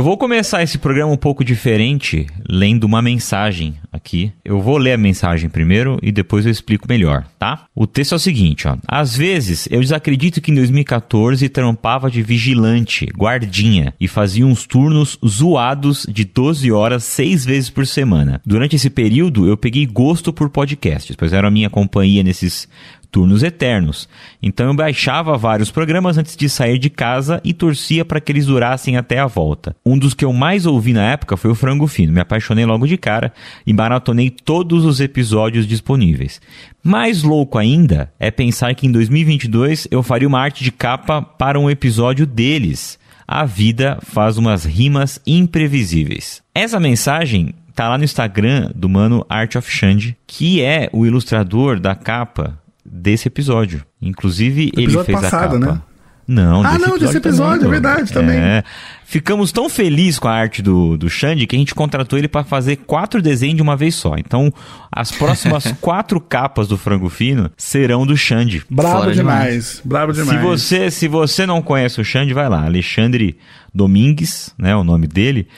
Eu vou começar esse programa um pouco diferente, lendo uma mensagem aqui. Eu vou ler a mensagem primeiro e depois eu explico melhor, tá? O texto é o seguinte, ó. Às vezes eu desacredito que em 2014 trampava de vigilante, guardinha e fazia uns turnos zoados de 12 horas seis vezes por semana. Durante esse período eu peguei gosto por podcasts, pois era a minha companhia nesses turnos eternos. Então eu baixava vários programas antes de sair de casa e torcia para que eles durassem até a volta. Um dos que eu mais ouvi na época foi o Frango Fino. Me apaixonei logo de cara e maratonei todos os episódios disponíveis. Mais louco ainda é pensar que em 2022 eu faria uma arte de capa para um episódio deles. A vida faz umas rimas imprevisíveis. Essa mensagem tá lá no Instagram do mano Art of Xande, que é o ilustrador da capa desse episódio. Inclusive, ele episódio fez passado, a capa. né? Não, Ah, não, desse episódio, também, é verdade, também. É. Ficamos tão felizes com a arte do, do Xande que a gente contratou ele para fazer quatro desenhos de uma vez só. Então, as próximas quatro capas do Frango Fino serão do Xande. Brabo Fora demais. Brabo demais. Se você, se você não conhece o Xande, vai lá. Alexandre Domingues, né? O nome dele.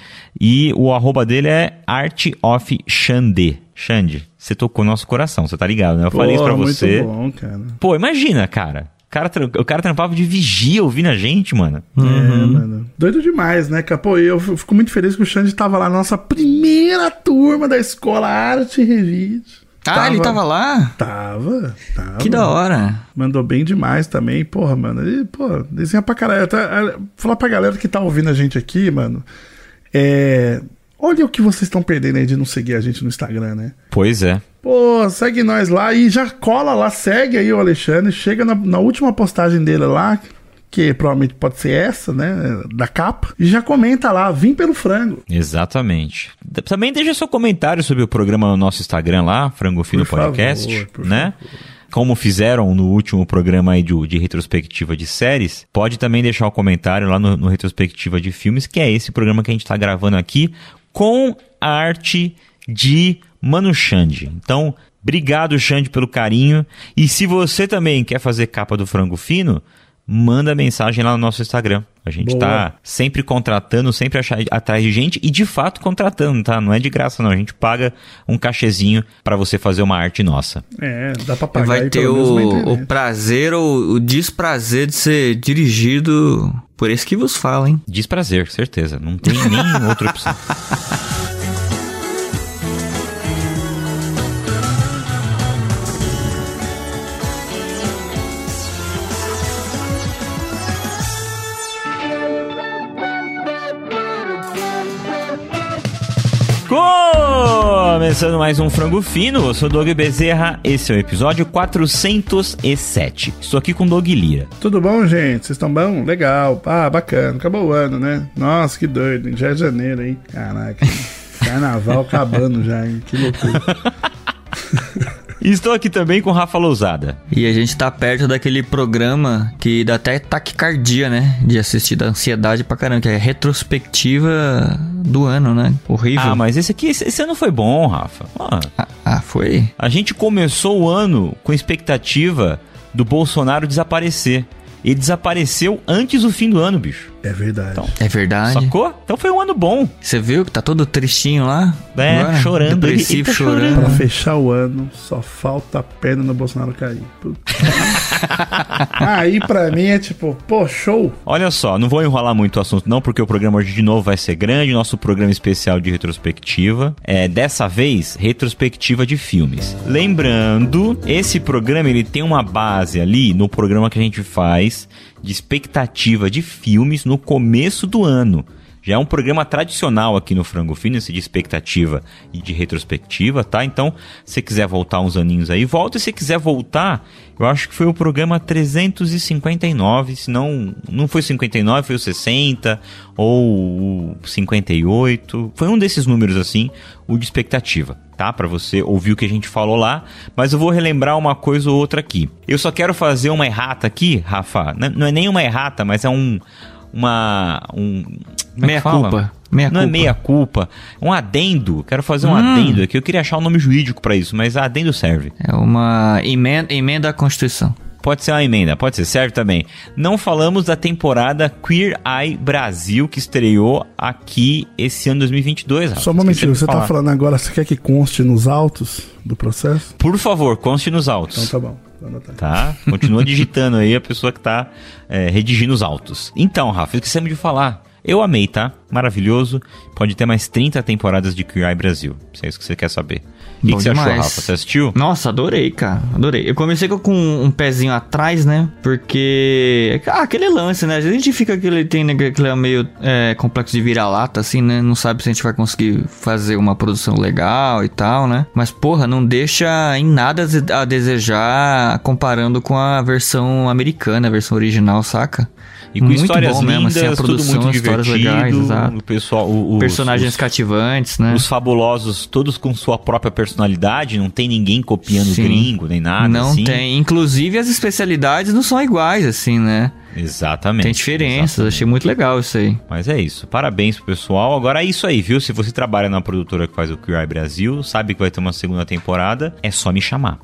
E o arroba dele é Art of Xande. Xande, você tocou nosso coração, você tá ligado, né? Eu Pô, falei isso pra muito você. bom, cara. Pô, imagina, cara. O cara, o cara trampava de vigia ouvindo a gente, mano. É, mano. Doido demais, né, cara? Pô, eu fico muito feliz que o Xande tava lá na nossa primeira turma da escola Arte e Revide. Ah, ele tava lá? Tava, tava. Que da hora. Mandou bem demais também, porra, mano. Ele, pô, desenha pra caralho. Até, falar pra galera que tá ouvindo a gente aqui, mano. É. Olha o que vocês estão perdendo aí de não seguir a gente no Instagram, né? Pois é. Pô, segue nós lá e já cola lá, segue aí o Alexandre. Chega na, na última postagem dele lá, que provavelmente pode ser essa, né? Da capa. E já comenta lá, vim pelo frango. Exatamente. Também deixa seu comentário sobre o programa no nosso Instagram lá, Frango Fino Por Podcast, favor, né? Como fizeram no último programa aí de, de retrospectiva de séries, pode também deixar o comentário lá no, no retrospectiva de filmes, que é esse programa que a gente está gravando aqui, com a arte de Mano Xande. Então, obrigado, Xande, pelo carinho. E se você também quer fazer capa do Frango Fino, manda mensagem lá no nosso Instagram. A gente Boa. tá sempre contratando, sempre achar, atrás de gente e de fato contratando, tá? Não é de graça não, a gente paga um cachezinho pra você fazer uma arte nossa. É, dá pra pagar Vai aí ter o, o prazer ou o desprazer de ser dirigido por esse que vos fala, hein? Desprazer, certeza, não tem nem outra opção. Começando mais um Frango Fino, eu sou o Doug Bezerra, esse é o episódio 407. Estou aqui com o Doug Lira. Tudo bom, gente? Vocês estão bom? Legal. Ah, bacana. Acabou o ano, né? Nossa, que doido. Já é janeiro, hein? Caraca. Carnaval acabando já, hein? Que loucura. E estou aqui também com o Rafa Lousada. E a gente tá perto daquele programa que dá até taquicardia, né? De assistir, da ansiedade pra caramba, que é retrospectiva do ano, né? Horrível. Ah, mas esse aqui, esse, esse ano foi bom, Rafa. Ah, Ah, ah, foi? a gente começou o ano com expectativa do Bolsonaro desaparecer. Ele desapareceu antes do fim do ano, bicho. É verdade. É verdade. Sacou? Então foi um ano bom. Você viu que tá todo tristinho lá? É, Agora? chorando. Depressivo, tá chorando. Pra fechar o ano, só falta a perna no Bolsonaro cair. Puta. Aí pra mim é tipo, pô, show. Olha só, não vou enrolar muito o assunto não, porque o programa hoje de novo vai ser grande, nosso programa especial de retrospectiva. É, dessa vez, retrospectiva de filmes. Lembrando, esse programa ele tem uma base ali no programa que a gente faz de expectativa de filmes no começo do ano. Já é um programa tradicional aqui no Frango Fino, esse de expectativa e de retrospectiva, tá? Então, se quiser voltar uns aninhos aí, volta. E se quiser voltar, eu acho que foi o programa 359, se não, não foi 59, foi o 60 ou o 58. Foi um desses números assim, o de expectativa, tá? Para você ouvir o que a gente falou lá, mas eu vou relembrar uma coisa ou outra aqui. Eu só quero fazer uma errata aqui, Rafa. Não é nem uma errata, mas é um uma um como é Meia fala? culpa. Meia não é culpa. meia culpa, um adendo. Quero fazer um Hum. adendo aqui. Eu queria achar um nome jurídico pra isso, mas adendo serve. É uma emenda, emenda à Constituição. Pode ser uma emenda, pode ser, serve também. Não falamos da temporada Queer Eye Brasil que estreou aqui esse ano 2022. Rafa. Só um momentinho, você tá falar. falando agora, você quer que conste nos autos do processo? Por favor, conste nos autos. Então tá bom. Anotar. Tá? Continua digitando aí a pessoa que tá é, redigindo os autos. Então, Rafa, esquecemos de falar. Eu amei, tá? Maravilhoso. Pode ter mais 30 temporadas de Eye Brasil. Se é isso que você quer saber. O que, você achou. Rafa? Você assistiu? Nossa, adorei, cara. Adorei. Eu comecei com- um pezinho atrás, né? Porque. Ah, aquele lance, né? A gente fica aquele. Tem né, aquele meio é, complexo de vira-lata, assim, né? Não sabe se a gente vai conseguir fazer uma produção legal e tal, né? Mas, porra, não deixa em nada a desejar comparando com a versão americana, a versão original, saca? E com Muito histórias bom mesmo, lindas, assim, a tudo produção, muito divertido. legais, exato. O pessoal, o- os- Personagens os- cativantes, né? Os fabulosos, todos com sua própria personalidade, não tem ninguém copiando o Sim. gringo, nem nada não assim. tem. Inclusive as especialidades não são iguais, assim, né? Exatamente. Tem diferenças, exatamente. achei muito legal isso aí. Mas é isso. Parabéns pro pessoal. Agora é isso aí, viu? Se você trabalha na produtora que faz o Eye Brasil, sabe que vai ter uma segunda temporada, é só me chamar.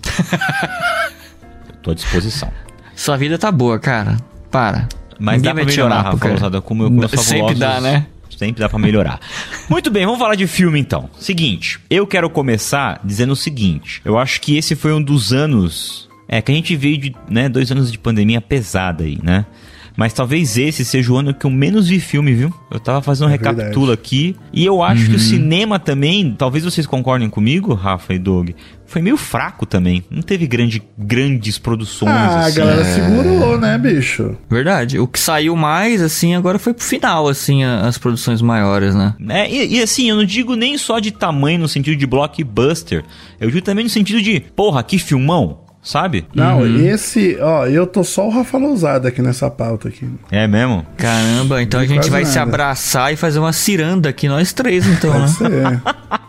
Eu tô à disposição. Sua vida tá boa, cara. Para. Mas Ninguém dá pra melhorar, Rafa Lousada, como eu com meus Sempre dá, né? Sempre dá pra melhorar. Muito bem, vamos falar de filme então. Seguinte, eu quero começar dizendo o seguinte. Eu acho que esse foi um dos anos... É, que a gente veio de, né, dois anos de pandemia pesada aí, né? Mas talvez esse seja o ano que eu menos vi filme, viu? Eu tava fazendo um É recapitulo aqui. E eu acho que o cinema também, talvez vocês concordem comigo, Rafa e Doug, foi meio fraco também. Não teve grande, grandes produções. Ah, a assim. galera segurou, né, bicho? Verdade. O que saiu mais, assim, agora foi pro final, assim, a- as produções maiores, né? É, e, e assim, eu não digo nem só de tamanho no sentido de blockbuster. Eu digo também no sentido de, porra, que filmão, sabe? Não, Uhum. esse, ó, eu tô só o Rafa Lousada aqui nessa pauta aqui. É mesmo? Caramba, então a Vi gente vai se nada. abraçar e fazer uma ciranda aqui, nós três, então, né? Pode ser.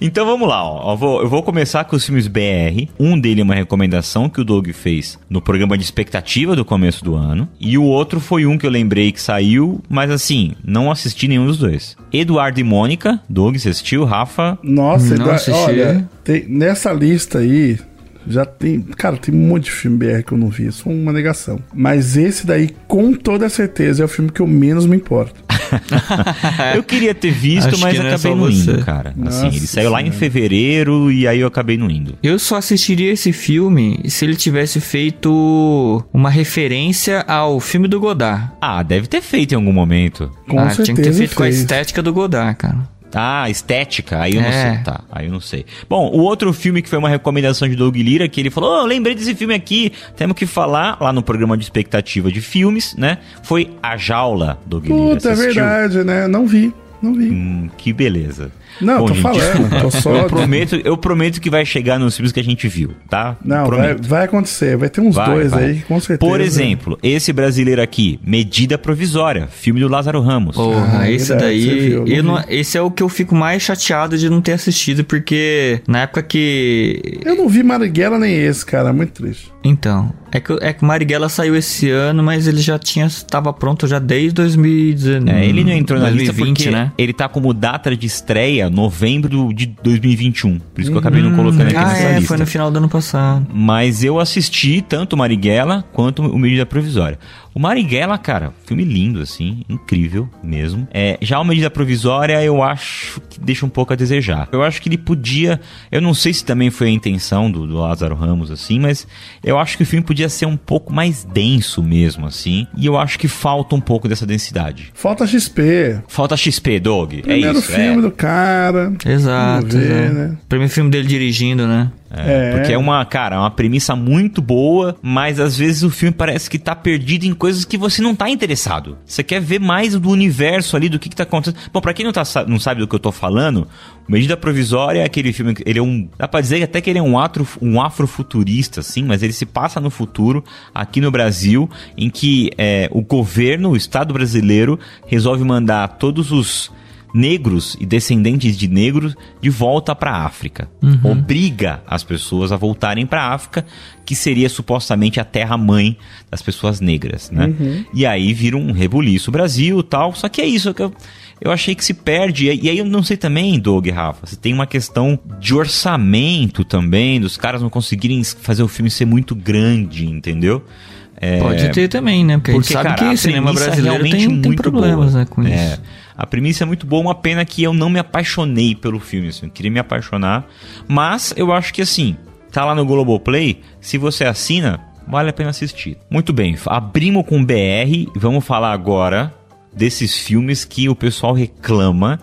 Então vamos lá, ó. Eu vou, eu vou começar com os filmes BR. Um dele é uma recomendação que o Doug fez no programa de expectativa do começo do ano. E o outro foi um que eu lembrei que saiu, mas assim, não assisti nenhum dos dois. Eduardo e Mônica, Doug, você assistiu? Rafa? Nossa, Não Eduardo, olha, tem- nessa lista aí, já tem. Cara, tem um monte de filme BR que eu não vi, isso é uma negação. Mas esse daí, com toda certeza, é o filme que eu menos me importo. Eu queria ter visto, Acho mas que não é acabei não indo, cara. Assim, ele Nossa saiu lá em fevereiro e aí eu acabei não indo. Eu só assistiria esse filme se ele tivesse feito uma referência ao filme do Godard. Ah, deve ter feito em algum momento. Com ah, certeza. tinha que ter feito com a fez. estética do Godard, cara. Ah, estética, aí eu não É. sei. Tá, aí eu não sei. Bom, o outro filme que foi uma recomendação de Doug Lira, que ele falou: oh, eu lembrei desse filme aqui, temos que falar lá no programa de expectativa de filmes, né? Foi A Jaula, Doug Lira. Puta, é verdade, né? Não vi, não vi. Hum, que beleza. Não, tô falando, desculpa. tô só- Eu prometo, eu prometo que vai chegar nos filmes que a gente viu, tá? Não, vai, vai acontecer. Vai ter uns Vai, dois vai. aí, com certeza. Por exemplo, esse brasileiro aqui, Medida Provisória, filme do Lázaro Ramos. Porra, Ah, esse verdade, daí. viu, eu não esse é o que eu fico mais chateado de não ter assistido, porque na época que. Eu não vi Marighella nem esse, cara. Muito triste. Então, é que, é que Marighella saiu esse ano, mas ele já tinha estava pronto já desde 2019. É, ele não entrou na lista 2020, porque né? ele tá como data de estreia novembro de 2021. Por isso que eu acabei não colocando aqui Ah, nessa é, lista. foi no final do ano passado. Mas eu assisti tanto Marighella quanto o Medida Provisória. O Marighella, cara, filme lindo, assim, incrível mesmo. É, já a medida provisória, eu acho que deixa um pouco a desejar. Eu acho que ele podia. Eu não sei se também foi a intenção do, do Lázaro Ramos, assim, mas eu acho que o filme podia ser um pouco mais denso mesmo, assim. E eu acho que falta um pouco dessa densidade. Falta XP. Falta XP, Dog. Primeiro é isso. filme é. do cara. Exato. Ver, exato. né? Primeiro filme dele dirigindo, né? É, Porque é uma, cara, é uma premissa muito boa, mas às vezes o filme parece que tá perdido em coisas que você não tá interessado. Você quer ver mais do universo ali, do que, que tá acontecendo. Bom, pra quem não, tá, não sabe do que eu tô falando, Medida Provisória é aquele filme. que Ele é um. Dá pra dizer até que ele é um, atro, um afrofuturista, assim, mas ele se passa no futuro, aqui no Brasil, em que é, o governo, o Estado brasileiro, resolve mandar todos os negros e descendentes de negros de volta para a África. Obriga as pessoas a voltarem para a África, que seria supostamente a terra mãe das pessoas negras, né? E aí vira um rebuliço Brasil, tal. Só que é isso que eu eu achei que se perde. E aí eu não sei também, Doug e Rafa, se tem uma questão de orçamento também, dos caras não conseguirem fazer o filme ser muito grande, entendeu? É, Pode ter também, né? Porque, a gente sabe cara, que o cinema brasileiro tem, tem problemas, boa. né, com É, isso. A premissa é muito boa, uma pena que eu não me apaixonei pelo filme, assim, eu queria me apaixonar, mas eu acho que assim, tá lá no Globoplay, se você assina, vale a pena assistir. Muito bem, abrimos com BR, vamos falar agora desses filmes que o pessoal reclama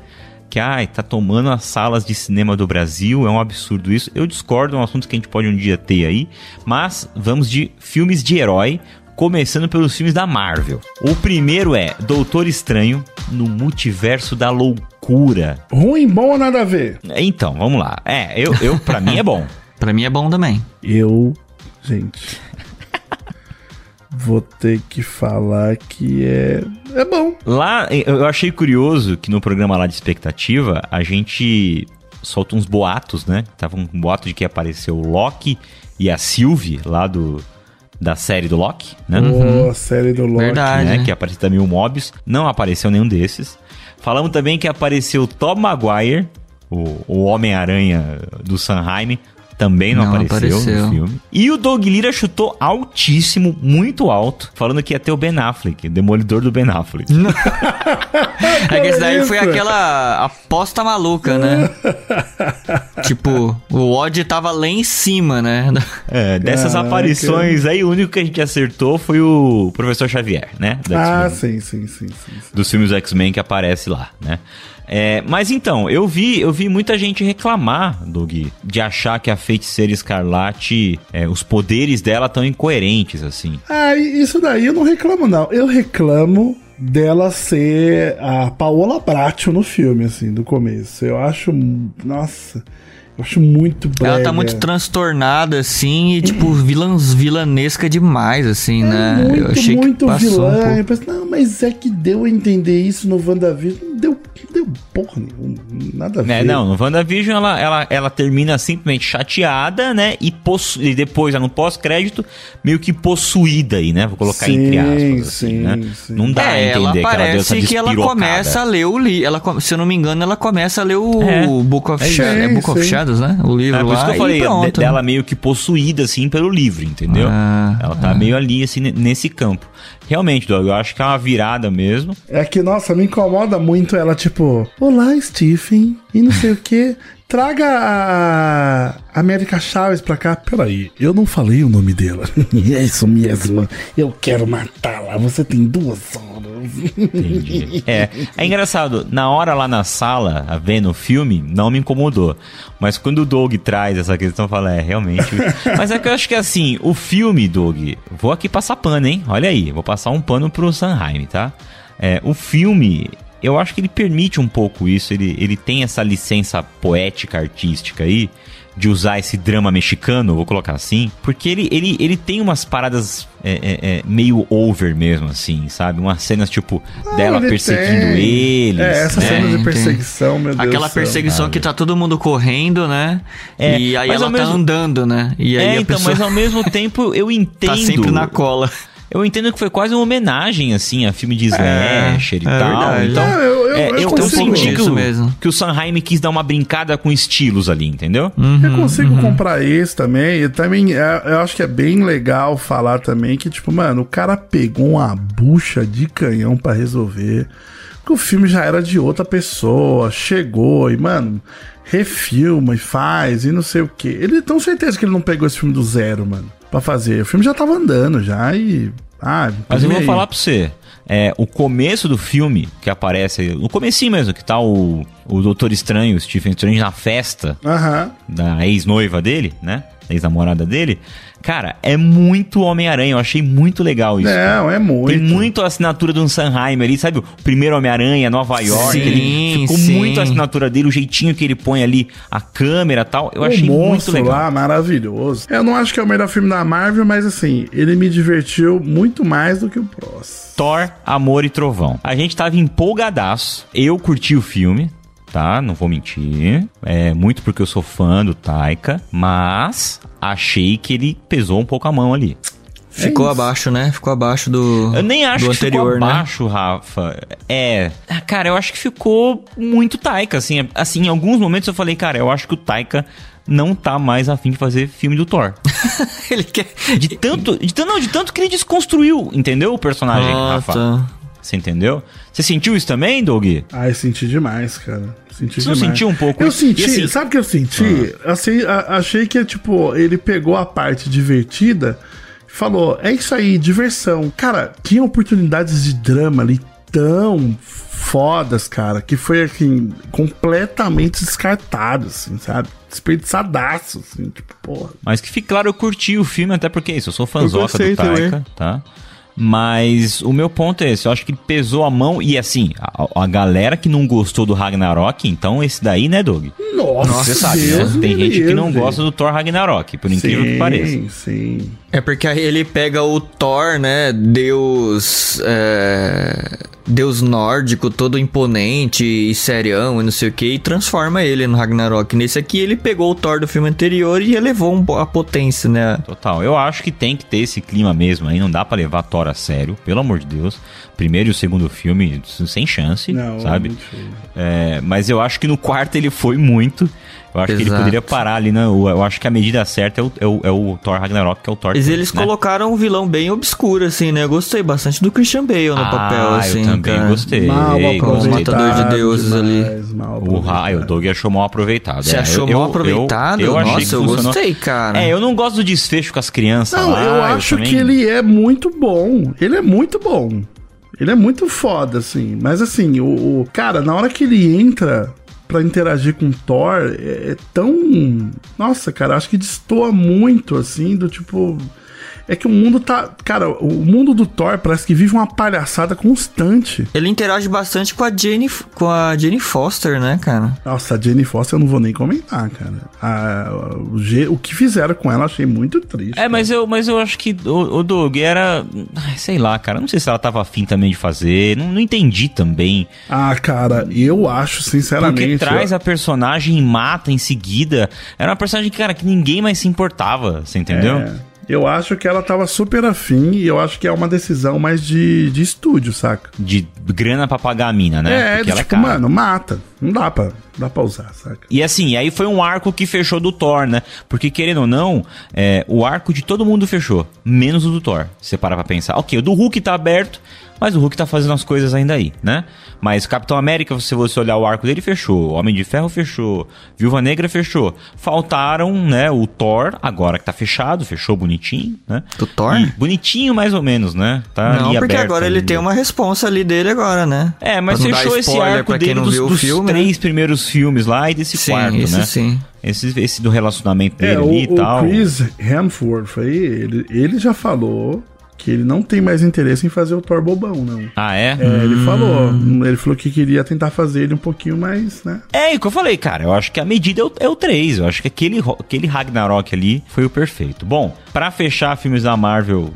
que ai, tá tomando as salas de cinema do Brasil, é um absurdo isso. Eu discordo, é um assunto que a gente pode um dia ter aí, mas vamos de filmes de herói, começando pelos filmes da Marvel. O primeiro é Doutor Estranho no Multiverso da Loucura. Ruim, bom ou nada a ver? Então, vamos lá. É, eu, eu para mim é bom. Pra mim é bom também. Eu, gente, vou ter que falar que é, é bom. Lá, eu achei curioso que no programa lá de expectativa, a gente solta uns boatos, né? Tava um boato de que apareceu o Loki e a Sylvie lá do da série do Loki, né? Pô, a série do Loki. Verdade. né? né? Que apareceu também o Mobius. Não apareceu nenhum desses. Falamos também que apareceu o Tom Maguire, o, o Homem-Aranha do Sanheim. Também não, Não apareceu, apareceu. no filme. E o Doug Lira chutou altíssimo, muito alto, falando que ia ter o Ben Affleck, o demolidor do Ben Affleck. É que esse daí foi aquela aposta maluca, né? tipo, o odd tava lá em cima, né? É, dessas Caraca. aparições aí, o único que a gente acertou foi o Professor Xavier, né? Da Ah, X-Men. sim, sim, sim, sim. sim. dos filmes X-Men que aparece lá, né? É, mas então, eu vi, eu vi muita gente reclamar, Doug, de achar que a feiticeira escarlate, é, os poderes dela tão incoerentes, assim. Ah, isso daí eu não reclamo, não. Eu reclamo dela ser a Paola Bracho no filme, assim, do começo. Eu acho. Nossa. Eu acho muito brega. Ela tá muito transtornada, assim, e, tipo, vilãs, vilanesca demais, assim, né? É Muito, eu achei muito que passou vilã. um pouco. Eu pensei, não, mas é que deu a entender isso no WandaVision. Não deu, deu porra nenhuma. Nada a ver. É, não, no WandaVision ela, ela, ela termina simplesmente chateada, né? E, possu e depois, no pós-crédito, meio que possuída aí, né? Vou colocar Sim, entre aspas. Assim, sim, né? sim. Não dá a É, ela entender que ela deu essa parece que ela começa a ler o livro. Se eu não me engano, ela começa a ler o É. Book of É. Shadows. É Book of. Shadows, né? O livro É, por lá. isso que eu falei, pronto. de- dela meio que possuída, assim, pelo livro, entendeu? Ah, ela tá meio ali, assim, ne- nesse campo. Realmente, Doug, eu acho que é uma virada mesmo. É que, nossa, me incomoda muito ela, tipo, Olá, Stephen, e não sei o que. Traga a América Chaves pra cá. Peraí, eu não falei o nome dela. é isso mesmo. Eu quero matá-la. Você tem duas horas. Entendi. É, é engraçado, na hora lá na sala, vendo o filme, não me incomodou. Mas quando o Doug traz essa questão, eu falo, é, realmente. Mas é que eu acho que assim, o filme, Doug, vou aqui passar pano, hein? Olha aí, vou passar um pano pro Sanheim, tá? É, o filme, eu acho que ele permite um pouco isso, ele, ele tem essa licença poética, artística aí, de usar esse drama mexicano, vou colocar assim, porque ele, ele, ele tem umas paradas é, é, é, meio over mesmo, assim, sabe? Umas cenas tipo dela ele perseguindo tem. eles. É, essa né? cena de Tem, perseguição, meu Deus. Aquela perseguição que tá todo mundo correndo, né? É, e aí ela tá mesmo- andando, né? E aí É, a então, pessoa mas ao mesmo tempo eu entendo. tá sempre na cola. Eu entendo que foi quase uma homenagem, assim, a filme de slasher e é tal. verdade. Então, É, eu- eu- é, eu eu, consigo. que Isso o, mesmo. que o Sanheim quis dar uma brincada com estilos ali, entendeu? Eu consigo comprar esse também. E também é, eu acho que é bem legal falar também que, tipo, mano, o cara pegou uma bucha de canhão pra resolver. Que o filme já era de outra pessoa, chegou e, mano, refilma e faz e não sei o que. Ele tem certeza que ele não pegou esse filme do zero, mano, pra fazer. O filme já tava andando já e. Ah, Mas eu vou aí? falar pra você. É, o começo do filme, que aparece. No comecinho mesmo, que tá o, o Doutor Estranho, o Stephen Strange, na festa Aham. da ex-noiva dele, né? Da ex-namorada dele. Cara, é muito Homem-Aranha. Eu achei muito legal isso. cara. Não, é muito. Tem muito a assinatura do Sanheim ali, sabe? O primeiro Homem-Aranha, Nova York. Sim, ele ficou sim. muito a assinatura dele, o jeitinho que ele põe ali, a câmera e tal. Eu achei o muito monstro legal. lá, maravilhoso. Eu não acho que é o melhor filme da Marvel, mas assim, ele me divertiu muito mais do que o próximo. Thor, Amor e Trovão. A gente tava empolgadaço. Eu curti o filme, tá? Não vou mentir. É muito porque eu sou fã do Taika, mas achei que ele pesou um pouco a mão ali. Ficou É abaixo, né? Ficou abaixo do. Eu nem acho do que anterior, ficou né? abaixo, Rafa. É, cara, eu acho que ficou muito Taika, assim, assim, em alguns momentos eu falei, cara, eu acho que o Taika não tá mais afim de fazer filme do Thor. ele quer. De tanto, de, não, de tanto que ele desconstruiu, entendeu? O personagem, Ah, Rafa. tá. Você entendeu? Você sentiu isso também, Doug? Ai, senti demais, cara. Senti Você não demais. sentiu um pouco Eu senti, assim- Ah. sabe o que eu senti? Assim, a- achei que, tipo, ele pegou a parte divertida e falou: é isso aí, diversão. Cara, tinha oportunidades de drama ali tão fodas, cara, que foi, assim, completamente descartado, assim, sabe? Desperdiçadaço, assim, tipo, porra. Mas que fique claro, eu curti o filme, até porque é isso, eu sou fãzoca do Taika, também. tá? Mas o meu ponto é esse, eu acho que ele pesou a mão e assim, a, a galera que não gostou do Ragnarok, então esse daí, né, Doug? Nossa, Você sabe, Deus né? Tem me gente que não gosta do Thor Ragnarok, por incrível que pareça. Sim, sim. É porque aí ele pega o Thor, né? Deus. é, Deus nórdico, todo imponente e serião e não sei o que, e transforma ele no Ragnarok. Nesse aqui, ele pegou o Thor do filme anterior e elevou um a potência, né? Total, eu acho que tem que ter esse clima mesmo aí, não dá pra levar Thor a sério, pelo amor de Deus. Primeiro e o segundo filme, sem chance, Não, sabe? muito feio. É, mas eu acho que no quarto ele foi muito. Eu acho que ele Exato. poderia parar ali, né? Eu acho que a medida certa é o, é o, é o Thor Ragnarok, que é o Thor Mas 3, eles né? colocaram um vilão bem obscuro, assim, né? Eu gostei bastante do Christian Bale no Ah, papel, assim. eu também cara. gostei. Mal aproveitado. Matador de deuses ali. demais, mal O, Ra- aproveitado. ah, o Doug achou mal aproveitado. Você é, achou eu- mal eu- aproveitado? Eu, achei Nossa, que eu funcionou. gostei, cara. É, eu não gosto do desfecho com as crianças Não, lá. eu acho também- que ele é muito bom. Ele é muito bom. Ele é muito foda, assim. Mas assim, o, o- cara, na hora que ele entra pra interagir com o Thor, é, é tão. Nossa, cara, acho que destoa muito, assim, do tipo. É que o mundo tá. Cara, o mundo do Thor parece que vive uma palhaçada constante. Ele interage bastante com a Jane, com a Jane Foster, né, cara? Nossa, a Jenny Foster eu não vou nem comentar, cara. A- o, o que fizeram com ela eu achei muito triste. É, mas eu, mas eu acho que o, o Doug era. Sei lá, cara. Não sei se ela tava afim também de fazer. Não, não entendi também. Ah, cara, eu acho, sinceramente. Porque traz eu- a personagem e mata em seguida. Era uma personagem, cara, que ninguém mais se importava. Você entendeu? É, eu acho que ela tava super afim e eu acho que é uma decisão mais de, de estúdio, saca? De grana pra pagar a mina, né? É, Porque ela tipo, é mano, mata. Não dá pra, dá pra usar, saca? E assim, aí foi um arco que fechou do Thor, né? Porque querendo ou não, é, o arco de todo mundo fechou, menos o do Thor. Se você parar pra pensar. Ok, o do Hulk tá aberto, mas o Hulk tá fazendo as coisas ainda aí, né? Mas o Capitão América, se você olhar o arco dele, fechou. O Homem de Ferro fechou. Viúva Negra fechou. Faltaram, né, o Thor, agora que tá fechado, fechou bonitinho, né? Do Thor? E bonitinho mais ou menos, né? Tá não, ali porque aberto agora ele ainda. tem uma responsa ali dele agora, né? É, mas Pra fechou esse arco pra quem dele não dos, viu o dos filme, né? três primeiros filmes lá e desse Sim, quarto, esse né? sim. Esse, esse do relacionamento É, dele o, ali e o tal. Chris Hemsworth aí, ele, ele já falou que ele não tem mais interesse em fazer o Thor bobão, não. Ah, é? É, ele falou. Ele falou que queria tentar fazer ele um pouquinho mais, né? É, o que eu falei, cara. Eu acho que a medida é o, é o 3. Eu acho que aquele, aquele Ragnarok ali foi o perfeito. Bom, pra fechar filmes da Marvel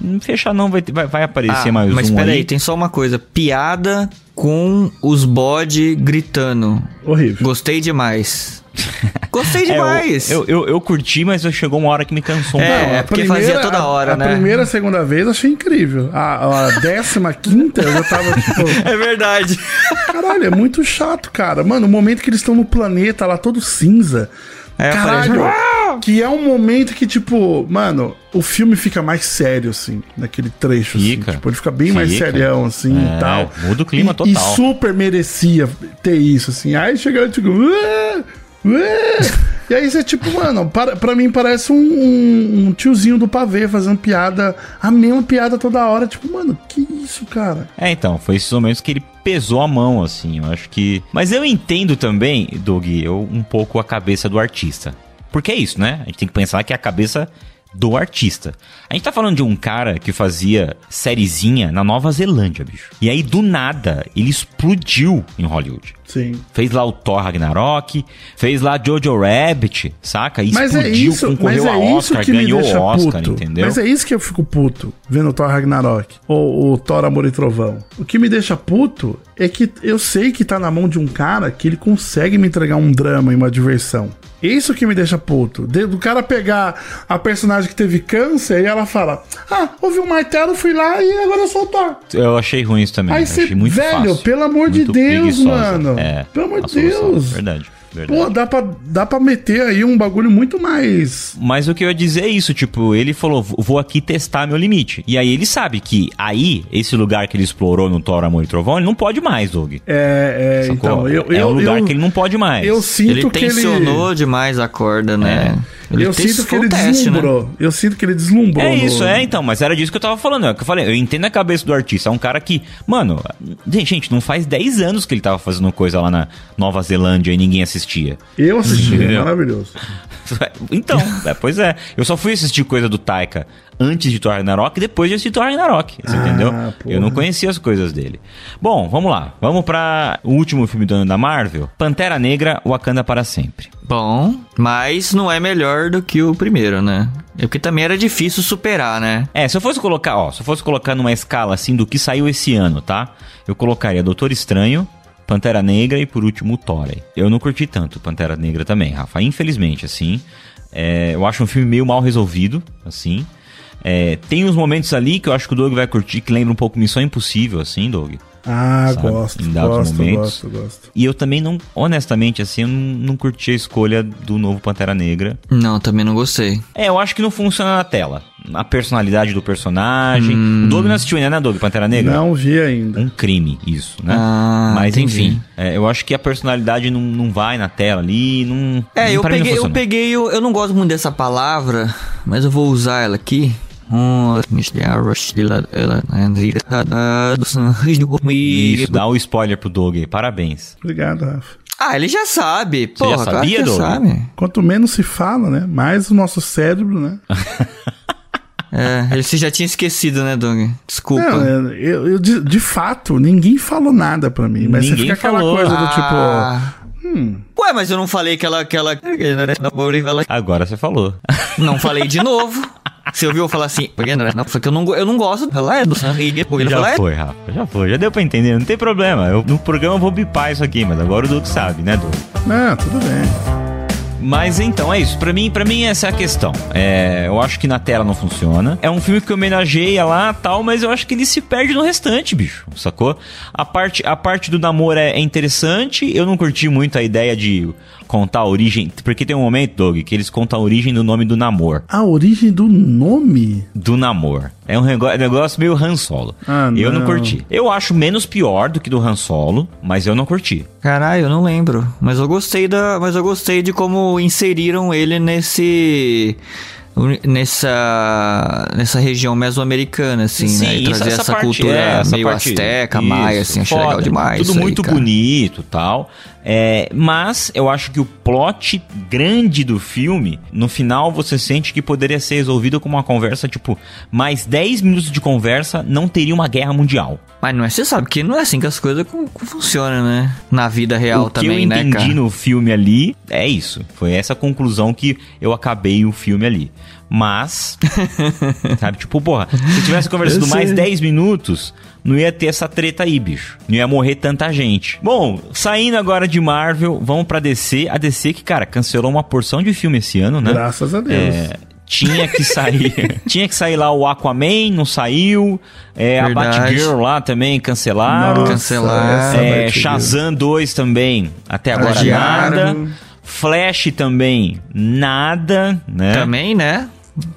Não fechar não, vai, vai, vai aparecer Ah, mais mas um peraí, aí. tem só uma coisa. Piada com os bode gritando. Horrível. Gostei demais. Gostei É, demais. eu, eu, eu curti, mas chegou uma hora que me cansou um É, pouco. é porque fazia toda a- hora, a, né? primeira e a segunda vez eu achei incrível. A, a décima quinta eu já tava tipo. É verdade. Caralho, é muito chato, cara. Mano, o momento que eles estão no planeta lá todo cinza. É, Caralho. Que é um momento que, tipo, mano, o filme fica mais sério, assim, naquele trecho. Fica. Assim, tipo, ele fica bem mais Fica. serião, assim É, e tal. muda o clima E- total. E super merecia ter isso, assim. Aí chega tipo. "Ué, ué". E aí você, tipo, mano, para, pra mim parece um, um- um tiozinho do pavê fazendo piada, a mesma piada toda hora. Tipo, mano, que isso, cara? É, então, foi esses momentos que ele pesou a mão, assim, eu acho que... Mas eu entendo também, Doug, eu, um pouco a cabeça do artista. Porque é isso, né? A gente tem que pensar que é a cabeça do artista. A gente tá falando de um cara que fazia sériezinha na Nova Zelândia, bicho. E aí, do nada, ele explodiu em Hollywood. Sim. Fez lá o Thor Ragnarok, fez lá Jojo Rabbit, saca? E Mas é explodiu, isso, mas concorreu é a isso Oscar, que me ganhou o Oscar, puto. entendeu? Mas é isso que eu fico puto vendo o Thor Ragnarok ou o Thor Amor e Trovão. O que me deixa puto é que eu sei que tá na mão de um cara que ele consegue me entregar um drama e uma diversão. Isso que me deixa puto. De- do cara pegar a personagem que teve câncer e ela fala: Ah, houve um martelo, fui lá e agora eu sou o Thor. Eu achei ruim isso também. Aí você, muito velho, fácil. pelo amor de Muito Deus, preguiçosa. mano. É, Pelo amor de solução. Deus. Verdade, verdade. Pô, dá pra, dá pra meter aí um bagulho muito mais. Mas o que eu ia dizer é isso, tipo, ele falou, vou aqui testar meu limite. E aí ele sabe que aí, esse lugar que ele explorou no Thor, Amor e Trovão, ele não pode mais, Doug. É, é Sacou? então. Eu, é eu, um lugar eu, que ele não pode mais. Eu sinto Ele que ele. tensionou demais a corda, né? Ele eu sinto que ele teste, né? deslumbrou. Eu sinto que ele deslumbrou. É no- isso, é, então, mas era disso que eu tava falando. É que eu falei, eu entendo a cabeça do artista. É um cara que, mano, gente, não faz 10 anos que ele tava fazendo coisa lá na Nova Zelândia e ninguém assistia. Eu assisti, é Entendeu? maravilhoso. Então, é, pois é. Eu só fui assistir coisa do Taika antes de Thor Ragnarok e depois de assistir Thor Ragnarok. Você Ah, entendeu? porra. Eu não conhecia as coisas dele. Bom, vamos lá. Vamos para o último filme do ano da Marvel: Pantera Negra Wakanda para sempre. Bom, mas não é melhor do que o primeiro, né? É porque também era difícil superar, né? É, se eu fosse colocar, ó, se eu fosse colocar numa escala assim do que saiu esse ano, tá? Eu colocaria Doutor Estranho, Pantera Negra e por último Thor. aí. Eu não curti tanto Pantera Negra também, Rafa. Infelizmente, assim. É, eu acho um filme meio mal resolvido, assim. É, tem uns momentos ali que eu acho que o Doug vai curtir, que lembra um pouco Missão Impossível, assim, Doug. Ah, Sabe? gosto. Em dados Gosto, momentos. gosto, gosto. E eu também não, honestamente, assim, eu não, não curti a escolha do novo Pantera Negra. Não, também não gostei. É, eu acho que não funciona na tela. A personalidade do personagem. O Doug não assistiu ainda, né, Doug? Pantera Negra? Não vi ainda. Um crime, isso, né? Ah, Mas entendi. enfim, é, eu acho que a personalidade não, não vai na tela ali, não. É, não- eu peguei, eu peguei, eu, eu não gosto muito dessa palavra, mas eu vou usar ela aqui. Hum, Isso, dá o spoiler pro Doug aí, parabéns. Obrigado, Rafa. Ah, ele já sabe. Você já Porra, claro sabia, que Doug? sabe. Quanto menos se fala, né? Mais o nosso cérebro, né? É, ele você já tinha esquecido, né, Doug? Desculpa. Não, é, eu, eu de, de fato, ninguém falou nada pra mim. Mas você Ninguém fica aquela falou. coisa do tipo. Ah. Ué, mas eu não falei que ela, que ela... Agora você falou. Não falei de novo. Você ouviu eu falar assim, porque não, porque eu não, eu não gosto. Ela é do sangue. Ele já é. foi, Rafa, já foi, já deu pra entender, não tem problema. Eu- no programa eu vou bipar isso aqui, mas agora o Doug sabe, né, Doug? Ah, tudo bem. Mas então, é isso. Pra mim, para mim essa é a questão. É, eu acho que na tela não funciona. É um filme que homenageia lá tal, mas eu acho que ele se perde no restante, bicho. Sacou? A parte, a parte do namoro é, é interessante. Eu não curti muito a ideia de contar a origem. Porque tem um momento, Doug, que eles contam a origem do nome do namor. A origem do nome? Do namor. É um negócio meio Han Solo. Ah, eu não não. curti. Eu acho menos pior do que do Han Solo, mas eu não curti. Caralho, eu não lembro. Mas eu gostei da. Mas eu gostei de como inseriram ele nesse. Nessa. Nessa região mesoamericana, assim, né? E isso- trazer essa, parte- cultura é, essa meio parte- asteca, isso, maia, assim, achei foda. legal demais. Tudo aí, muito cara. bonito tal. É, mas eu acho que o plot grande do filme, no final você sente que poderia ser resolvido com uma conversa, tipo, mais 10 minutos de conversa não teria uma guerra mundial. Mas não é, você sabe que não é assim que as coisas funcionam, né? Na vida real o que também, eu né, entendi cara? no filme ali é isso. Foi essa conclusão que eu acabei o filme ali. Mas, sabe, tipo, porra, se tivesse conversado mais sei. 10 minutos, não ia ter essa treta aí, bicho. Não ia morrer tanta gente. Bom, saindo agora de Marvel, vamos pra DC. A DC que, cara, cancelou uma porção de filme esse ano, né? Graças a Deus. É, tinha que sair. tinha que sair lá o Aquaman, não saiu. É, a. Batgirl lá também cancelaram. Nossa, Cancelaram. É. Shazam 2 também, até agora Adiaram. nada. Flash também, nada, né? Também, né?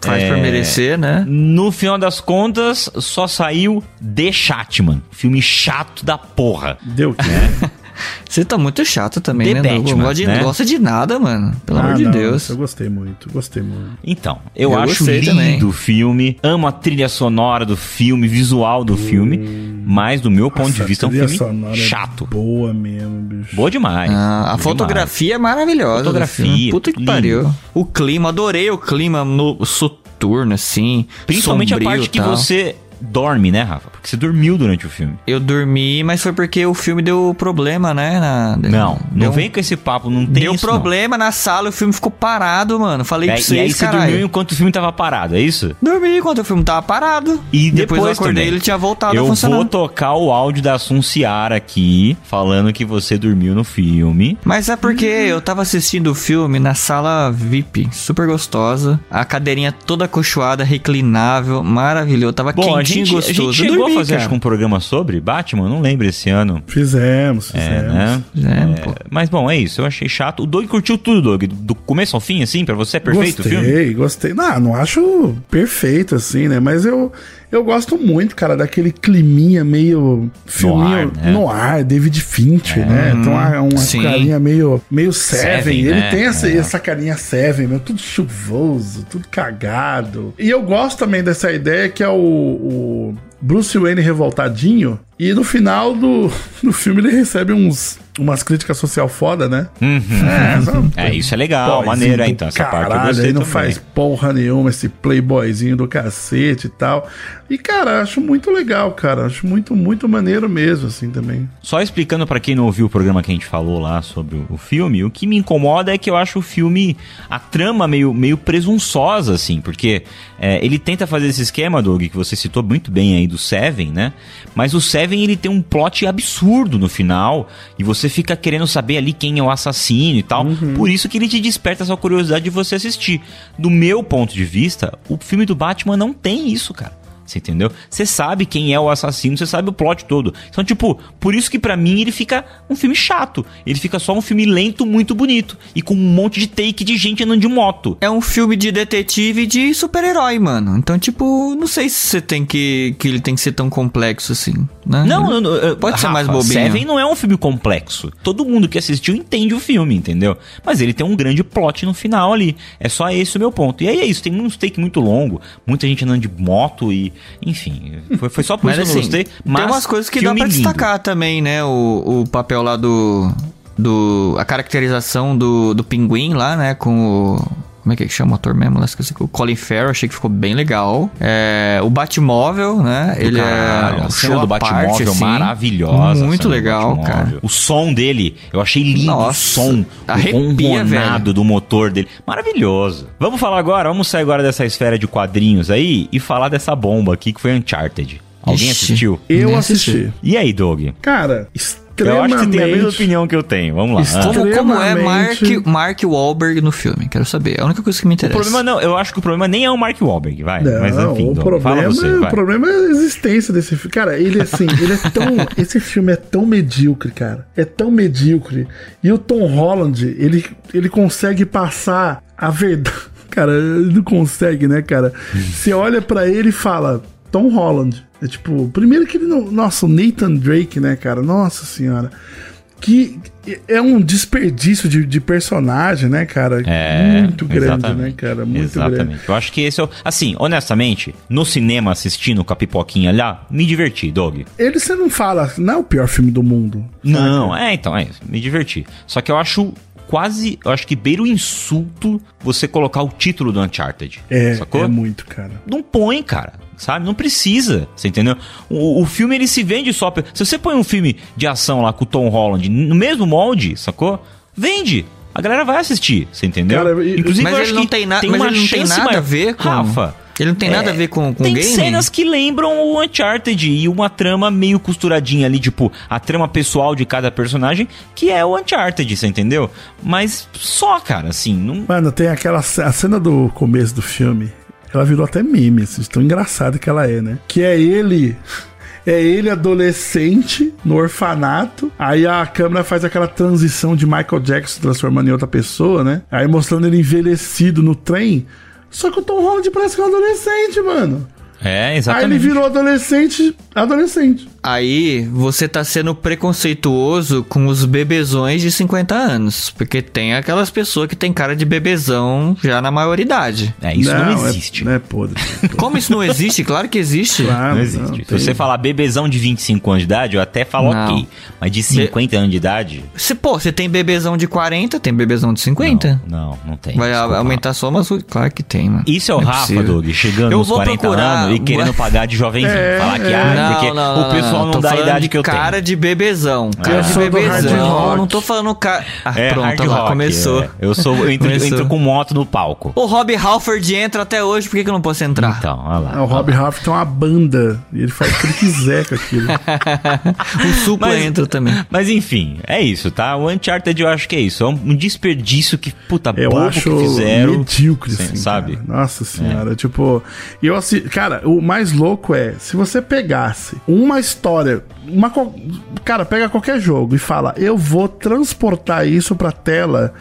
Faz É. merecer, né? No final das contas, só saiu The Chatman. Filme chato da porra. Deu o quê? Você tá muito chato também, The né? Não Batman, gosta de, né? gosta de nada, mano. Pelo Ah, amor de não, Deus. Eu gostei muito, gostei muito. Então, eu, Eu acho lindo o filme, amo a trilha sonora do filme, visual do filme, mas do meu ponto de Nossa, vista é um trilha filme sonora é chato. Boa mesmo, bicho. Boa demais. Ah, a Boa fotografia é maravilhosa. Fotografia. Puta que lindo. pariu. O clima, adorei o clima no soturno, assim. Principalmente a sombrio parte que tal. você dorme, né, Rafa? Porque você dormiu durante o filme. Eu dormi, mas foi porque o filme deu problema, né? na- Não, não deu, vem com esse papo, não tem Deu isso, não. problema na sala, o filme ficou parado, mano. Falei É, pra vocês, e aí você caralho. dormiu enquanto o filme tava parado, é isso? Dormi enquanto o filme tava parado. E depois, depois, eu acordei também. ele tinha voltado Eu a funcionar. vou tocar o áudio da Sunciara aqui, falando que você dormiu no filme. Mas é porque eu tava assistindo o filme na sala VIP, super gostosa. A cadeirinha toda acolchoada, reclinável, maravilhoso. Tava Bom, a quentinho e gente, a gostoso. gente chegou Dormi, a fazer um programa sobre Batman, não lembro esse ano. Fizemos, É, fizemos. né? Fizemos, É, mas bom, é isso. Eu achei chato. O Doug curtiu tudo, Doug. Do começo ao fim, assim, pra você é perfeito gostei, o filme? gostei. Não, não acho perfeito assim, né? Mas eu, eu gosto muito, cara, daquele climinha meio filminho ar, né? no ar, David Fincher, né? Então uma, uma sim. carinha meio, meio Seven. Seven, Ele né? tem essa, É. essa carinha Seven, meu, tudo chuvoso, tudo cagado. E eu gosto também dessa ideia que é o, o Bruce Wayne revoltadinho. E no final do, do filme ele recebe uns, umas críticas social foda, né? É, só- É, isso é legal, maneiro, do então. Essa parte eu caralho, gostei aí não também. faz porra nenhuma esse playboyzinho do cacete e tal. E, cara, acho muito legal, cara. Acho muito, muito maneiro mesmo, assim, também. Só explicando pra quem não ouviu o programa que a gente falou lá sobre o- o filme, o que me incomoda é que eu acho o filme, a trama meio, meio presunçosa, assim, porque é, ele tenta fazer esse esquema, Doug, que você citou muito bem aí do Seven, né? Mas o Seven, ele tem um plot absurdo no final, e você fica querendo saber ali quem é o assassino e tal. Por isso que ele te desperta essa curiosidade de você assistir. Do meu ponto de vista, o filme do Batman não tem isso, cara. Você entendeu? Você sabe quem é o assassino, você sabe o plot todo. Então, tipo, por isso que pra mim ele fica um filme chato. Ele fica só um filme lento, muito bonito. E com um monte de take de gente andando de moto. É um filme de detetive e de super-herói, mano. Então, tipo, não sei se você tem que. que ele tem que ser tão complexo assim, né? Não, não, não, Pode ser Rafa, mais bobinho. Seven não é um filme complexo. Todo mundo que assistiu entende o filme, entendeu? Mas ele tem um grande plot no final ali. É só esse o meu ponto. E aí é isso, tem uns take muito longo, muita gente andando de moto e. Enfim, foi, foi só por Mas isso que eu assim, gostei. Mas tem umas coisas que dá pra lindo. destacar também, né? O, o papel lá do. do a caracterização do, do pinguim lá, né? Com o. Como é que é que chama o ator mesmo? O Colin Farrell, achei que ficou bem legal. É, o Batmóvel, né? Ele é a um cena show do à parte, Batmóvel assim. maravilhosa. Muito legal, Batmóvel. cara. O som dele, eu achei lindo Nossa, o som, arrepia, o velho. do motor dele. Maravilhoso. Vamos falar agora, vamos sair agora dessa esfera de quadrinhos aí e falar dessa bomba aqui que foi Uncharted. Alguém Ixi. assistiu? Eu Nem assisti. assisti. E aí, Doug? Cara, Eu acho que você tem a mesma opinião que eu tenho. Vamos lá. Ah. Como, como é Mark, Mark Wahlberg no filme? Quero saber. É a única coisa que me O interessa. problema não, eu acho que o problema nem é o Mark Wahlberg, vai. Não, Mas enfim, o Doug, problema, fala você, o vai. problema é a existência desse filme. Cara, ele assim, ele é tão. esse filme é tão medíocre, cara. É tão medíocre. E o Tom Holland, ele, ele consegue passar a verdade. Cara, ele não consegue, né, cara? Você olha pra ele e fala, Tom Holland. É tipo, primeiro que ele não. Nossa, o Nathan Drake, né, cara? Nossa senhora. Que é um desperdício de, de personagem, né, cara? É, muito grande, né, cara? Muito exatamente. grande. Eu acho que esse é o. Assim, honestamente, no cinema assistindo com a pipoquinha lá, me diverti, Doug. Ele você não fala, não é o pior filme do mundo. Não, é, então, é isso, me diverti. Só que eu acho quase. Eu acho que beira o insulto você colocar o título do Uncharted. É, sacou? é muito, cara. Não põe, cara. Sabe? Não precisa. Você entendeu? O, o filme ele se vende só. Se você põe um filme de ação lá com o Tom Holland no mesmo molde, sacou? Vende. a galera vai assistir, você entendeu? Cara, e- Inclusive, Mas eu ele acho não que tem na- tem mas uma ele não tem nada maior. a ver com- Rafa, Ele não tem nada a ver com, com tem game? cenas que lembram o Uncharted e uma trama meio costuradinha ali, tipo, a trama pessoal de cada personagem, que é o Uncharted, você entendeu? Mas só, cara, assim, não. Mano, tem aquela a cena do começo do filme. Ela virou até meme, assim, tão engraçada que ela é, né? Que é ele. É ele adolescente no orfanato. Aí a câmera faz aquela transição de Michael Jackson se transformando em outra pessoa, né? Aí mostrando ele envelhecido no trem. Só que o Tom Holland parece que é um adolescente, mano. É, Aí ele exatamente. virou adolescente, adolescente. Aí você tá sendo preconceituoso com os bebezões de 50 anos. Porque tem aquelas pessoas que tem cara de bebezão já na maioridade. É, isso não, é- existe. Não é podre. Como isso não existe? Claro que existe. Claro, Não existe. não, Se tem. você falar bebezão de 25 anos de idade, eu até falo Não. ok. Mas de 50 anos de idade. Se, pô, você tem bebezão de 40, tem bebezão de 50. Não, não, não tem. Vai Desculpa. aumentar só umas. Claro que tem, mano. Isso é o Não Rafa. Doug, chegando Eu nos vou 40 procurar- anos e querendo pagar de jovenzinho. É, falar que, é. ah, porque o pessoal não, tô dá a falando idade de que eu tenho. cara de bebezão. Cara Eu de sou do hard bebezão. rock. Não tô falando cara. Ah, É, pronto, lá, rock, começou. é. Eu sou, eu entro, eu Começou. entro com moto no palco. O Rob Halford entra até hoje, por que, que eu não posso entrar? Então, olha lá. É, o Rob Halford tem uma banda e ele faz o que ele quiser com aquilo. O Supla Mas- entra também. Mas enfim, é isso, tá? O Uncharted eu acho que é isso. É um desperdício que, puta, Eu bobo acho que fizeram. medíocre, Sim, assim, sabe? cara. Nossa senhora, tipo... Eu assim, cara, o mais louco é, se você pegasse uma história, uma... co- Cara, pega qualquer jogo e fala, eu vou transportar isso pra tela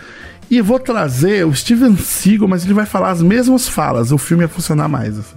e vou trazer o Steven Seagal, mas ele vai falar as mesmas falas, o filme ia funcionar mais, assim.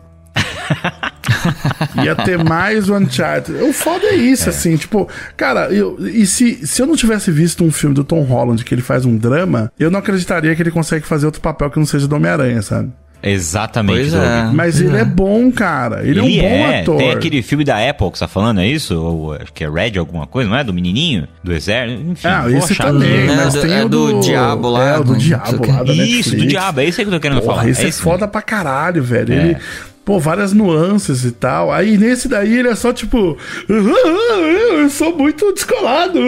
Ia ter mais o Uncharted. O foda é isso, assim, tipo, cara, eu, e se, se eu não tivesse visto um filme do Tom Holland que ele faz um drama, eu não acreditaria que ele consegue fazer outro papel que não seja do Homem-Aranha, sabe? Exatamente, Pois é. Mas ele é bom, cara. Ele, é um bom ator. Tem aquele filme da Apple que você tá falando, é isso? Ou acho que é Red alguma coisa, não é? Do menininho? Do exército? Enfim, Ah, esse achar também, né? mas do- tem é o do Diabo lá, É, o do não sei o Diabo lá da Isso, Netflix. do diabo, é isso aí que eu tô querendo Porra, falar. esse é, esse foda pra caralho, velho. É. Ele, pô, várias nuances e tal. Aí nesse daí ele é só tipo, eu sou muito descolado.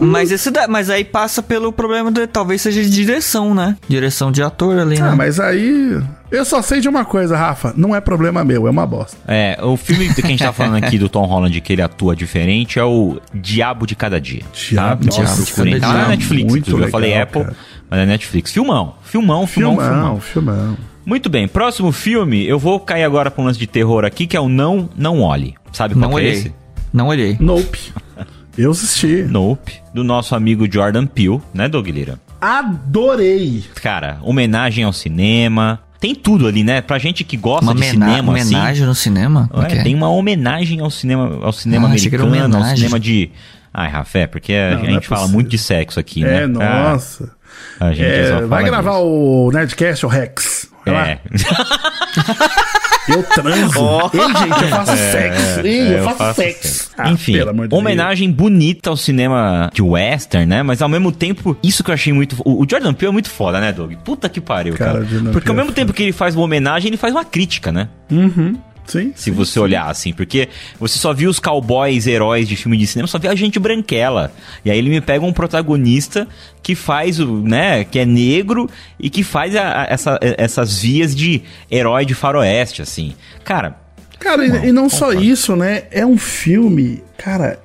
Mas, esse da- mas aí passa pelo problema de talvez seja de direção, né? Direção de ator ali, né? Ah, mas aí. Eu só sei de uma coisa, Rafa. Não é problema meu, é uma bosta. É, o filme que a gente tá falando aqui do Tom Holland, que ele atua diferente, é o Diabo de Cada Dia. Diabo, Tá? nossa, Procurem. Tá na Diabo, Netflix, muito eu falei legal, Apple, cara. mas é Netflix. Filmão, filmão, filmão, filmão. Filmão, filmão. Muito bem, próximo filme, eu vou cair agora pra um lance de terror aqui, que é o Não, Não Olhe. Sabe qual não que é olhei. esse? Não olhei. Nope. Eu assisti. Nope. Do nosso amigo Jordan Peele, né, Doug Lira? Adorei. Cara, homenagem ao cinema. Tem tudo ali, né? Pra gente que gosta Uma de cinema, homenagem assim. no cinema? É, Ok. Tem uma homenagem ao cinema, ao cinema Ah, achei que era americano, ao homenagem. cinema de. Ai, Rafé, porque a Não, não gente é fala muito de sexo aqui, né? É, nossa. Ah, a gente É, só fala vai gravar disso. o Nerdcast, o Rex. Lá. É. Eu transo. Ei, gente, eu faço sexo. Ei, É, eu, faço, sexo. Ah, Enfim, de Deus. homenagem bonita ao cinema de western, né? Mas ao mesmo tempo, isso que eu achei muito. O Jordan Peele é muito foda, né, Doug? Puta que pariu, Cara, cara. Porque ao é mesmo tempo que ele faz uma homenagem, ele faz uma crítica, né? Uhum. Sim. Se você olhar assim, porque você só viu os cowboys heróis de filme de cinema, só via a gente branquela. E aí ele me pega um protagonista que faz o, né, que é negro e que faz a- a- essa- essas vias de herói de faroeste, assim. Cara, Cara, e, e não só isso, né? É um filme, cara,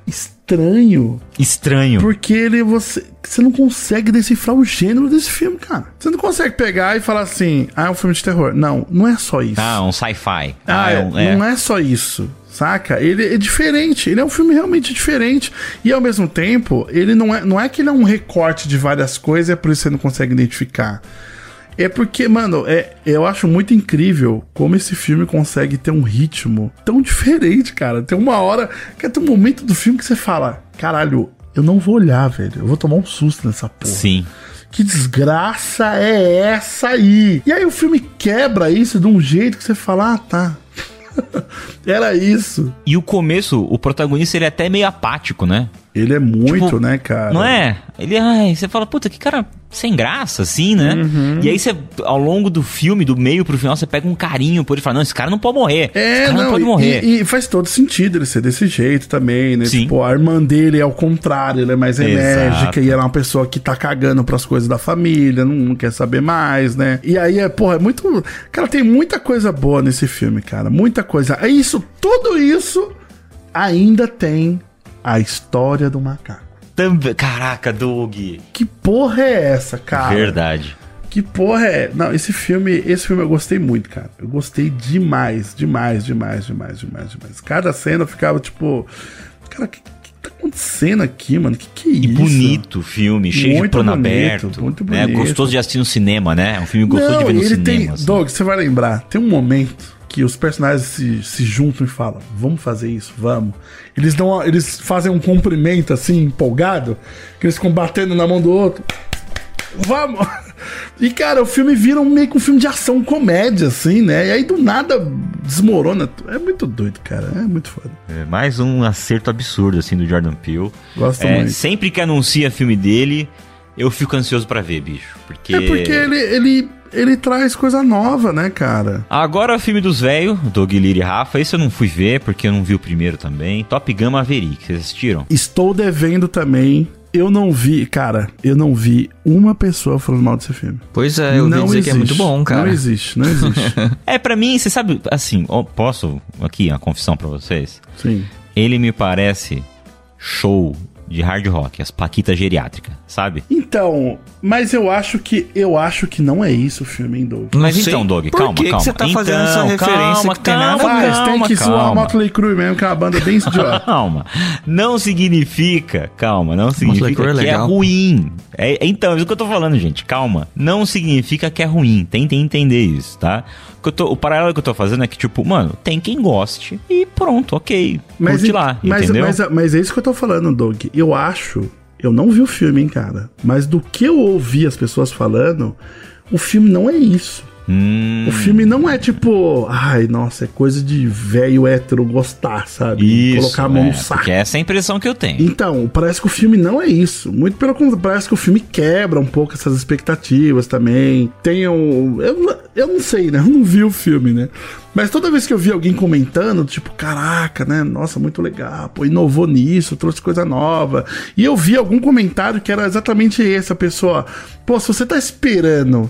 estranho. estranho. Porque ele você. Você não consegue decifrar o gênero desse filme, cara. Você não consegue pegar e falar assim, ah, é um filme de terror. Não, não é só isso. Ah, um sci-fi. Ah, é um- é. não é só isso. Saca? Ele é diferente. Ele é um filme realmente diferente. E ao mesmo tempo, ele não é, não é que ele é um recorte de várias coisas e é por isso que você não consegue identificar. É porque, mano, é, eu acho muito incrível como esse filme consegue ter um ritmo tão diferente, cara. Tem uma hora, que tem um momento do filme que você fala: caralho, eu não vou olhar, velho. Eu vou tomar um susto nessa porra. Sim. Que desgraça é essa aí? E aí o filme quebra isso de um jeito que você fala, ah, tá. Era isso. E o começo, o protagonista ele é até meio apático, né? Ele é muito, Tipo, né, cara? Não é? Ele, ai, você fala, puta, que cara sem graça, assim, né? Uhum. E aí você, ao longo do filme, do meio pro final, você pega um carinho por ele e fala, não, esse cara não pode morrer. esse É, cara não, não, pode e- morrer. E, e faz todo sentido ele ser desse jeito também, né? Sim. Tipo, a irmã dele é o contrário, ela é mais Exato. enérgica e ela é uma pessoa que tá cagando pras coisas da família, não, não quer saber mais, né? E aí, é, porra, é muito. Cara, tem muita coisa boa nesse filme, cara. Muita coisa. É isso, tudo isso ainda tem a história do macaco. Também, caraca, Doug. Que porra é essa, cara? Verdade. Que porra é? Não, esse filme, esse filme eu gostei muito, cara. Eu gostei demais, demais, demais, demais, demais, demais. Cada cena eu ficava tipo, cara, o que, que tá acontecendo aqui, mano? Que que é E isso? bonito o filme, cheio de Muito plano bonito, aberto. muito né? bonito. Gostoso de assistir no cinema, né? É um filme gostoso de ver no ele cinema. tem, assim. Doug, você vai lembrar, tem um momento que os personagens se, se juntam e falam, vamos fazer isso, vamos. Eles dão, eles fazem um cumprimento assim, empolgado, que eles ficam batendo na mão do outro. Vamos! E, cara, o filme vira um, meio que um filme de ação comédia, assim, né? E aí do nada desmorona. É muito doido, cara. É muito foda. É mais um acerto absurdo, assim, do Jordan Peele. Gosto É, muito. Sempre que anuncia filme dele, eu fico ansioso pra ver, bicho. Porque... É porque ele, ele, ele traz coisa nova, né, cara? Agora o filme dos velhos, Doug Lira e Rafa. Esse eu não fui ver, porque eu não vi o primeiro também. Top Gun Maverick, vocês assistiram? Estou devendo também. Eu não vi, cara, eu não vi uma pessoa falando mal desse filme. Pois é, eu ouvi dizer que é muito bom, cara. Não existe, não existe. É, pra mim, você sabe, assim, posso aqui uma confissão pra vocês? Sim. Ele me parece show de hard rock, as paquitas geriátricas, sabe? Então, mas eu acho que eu acho que não é isso o filme, hein, Doug? Mas sei então, Doug, por calma, que que calma. você tá fazendo essa Então, referência calma, que tem nada a calma, ver? Mas tem calma, que zoar a calma. Motley Crue mesmo, que é uma banda bem idiota. Calma. Não significa, calma, não significa é que é legal. ruim. É, é- então, é isso que eu tô falando, gente. Calma. Não significa que é ruim. Tentem entender isso, tá? O, que eu tô- o paralelo que eu tô fazendo é que, tipo, mano, tem quem goste e pronto, ok. Mas, curte lá, mas, entendeu? mas, mas é isso que eu tô falando, Doug. Eu acho. Eu não vi o filme, hein, cara. Mas do que eu ouvi as pessoas falando, o filme não é isso. Hum, O filme não é tipo, ai, nossa, é coisa de velho hétero gostar, sabe? isso, Colocar a mão é, no saco. Porque essa é a impressão que eu tenho. Então, parece que o filme não é isso. Muito pelo contrário, parece que o filme quebra um pouco essas expectativas também. Tem um. Eu, eu não sei, né? Eu não vi o filme, né? Mas toda vez que eu vi alguém comentando, tipo, caraca, né? Nossa, muito legal, pô, inovou nisso, trouxe coisa nova. E eu vi algum comentário que era exatamente esse, a pessoa, pô, se você tá esperando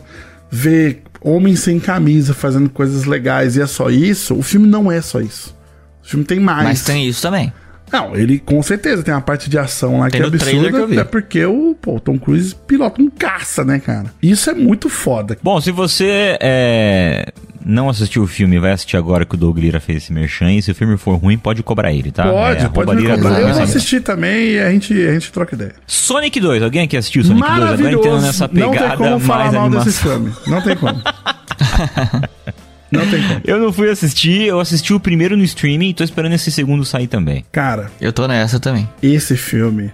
ver homens sem camisa fazendo coisas legais e é só isso, o filme não é só isso. O filme tem mais. Mas tem isso também. Não, ele com certeza tem uma parte de ação lá Tem que é absurda, que é porque o, pô, Tom Cruise pilota um caça, né, cara? Isso é muito foda. Bom, se você é, não assistiu o filme e vai assistir agora que o Doug Lira fez esse merchan, e se o filme for ruim, pode cobrar ele, tá? pode, É, pode Lira cobrar. Eu vou assistir também e a gente, a gente troca ideia. Sonic 2, alguém aqui assistiu Sonic 2? Agora Maravilhoso. entrando nessa Não pegada tem como falar mais mal animação. desse filme. Não tem como. Não tem como. Eu não fui assistir, eu assisti o primeiro no streaming e tô esperando esse segundo sair também. Cara, Eu tô nessa também. esse filme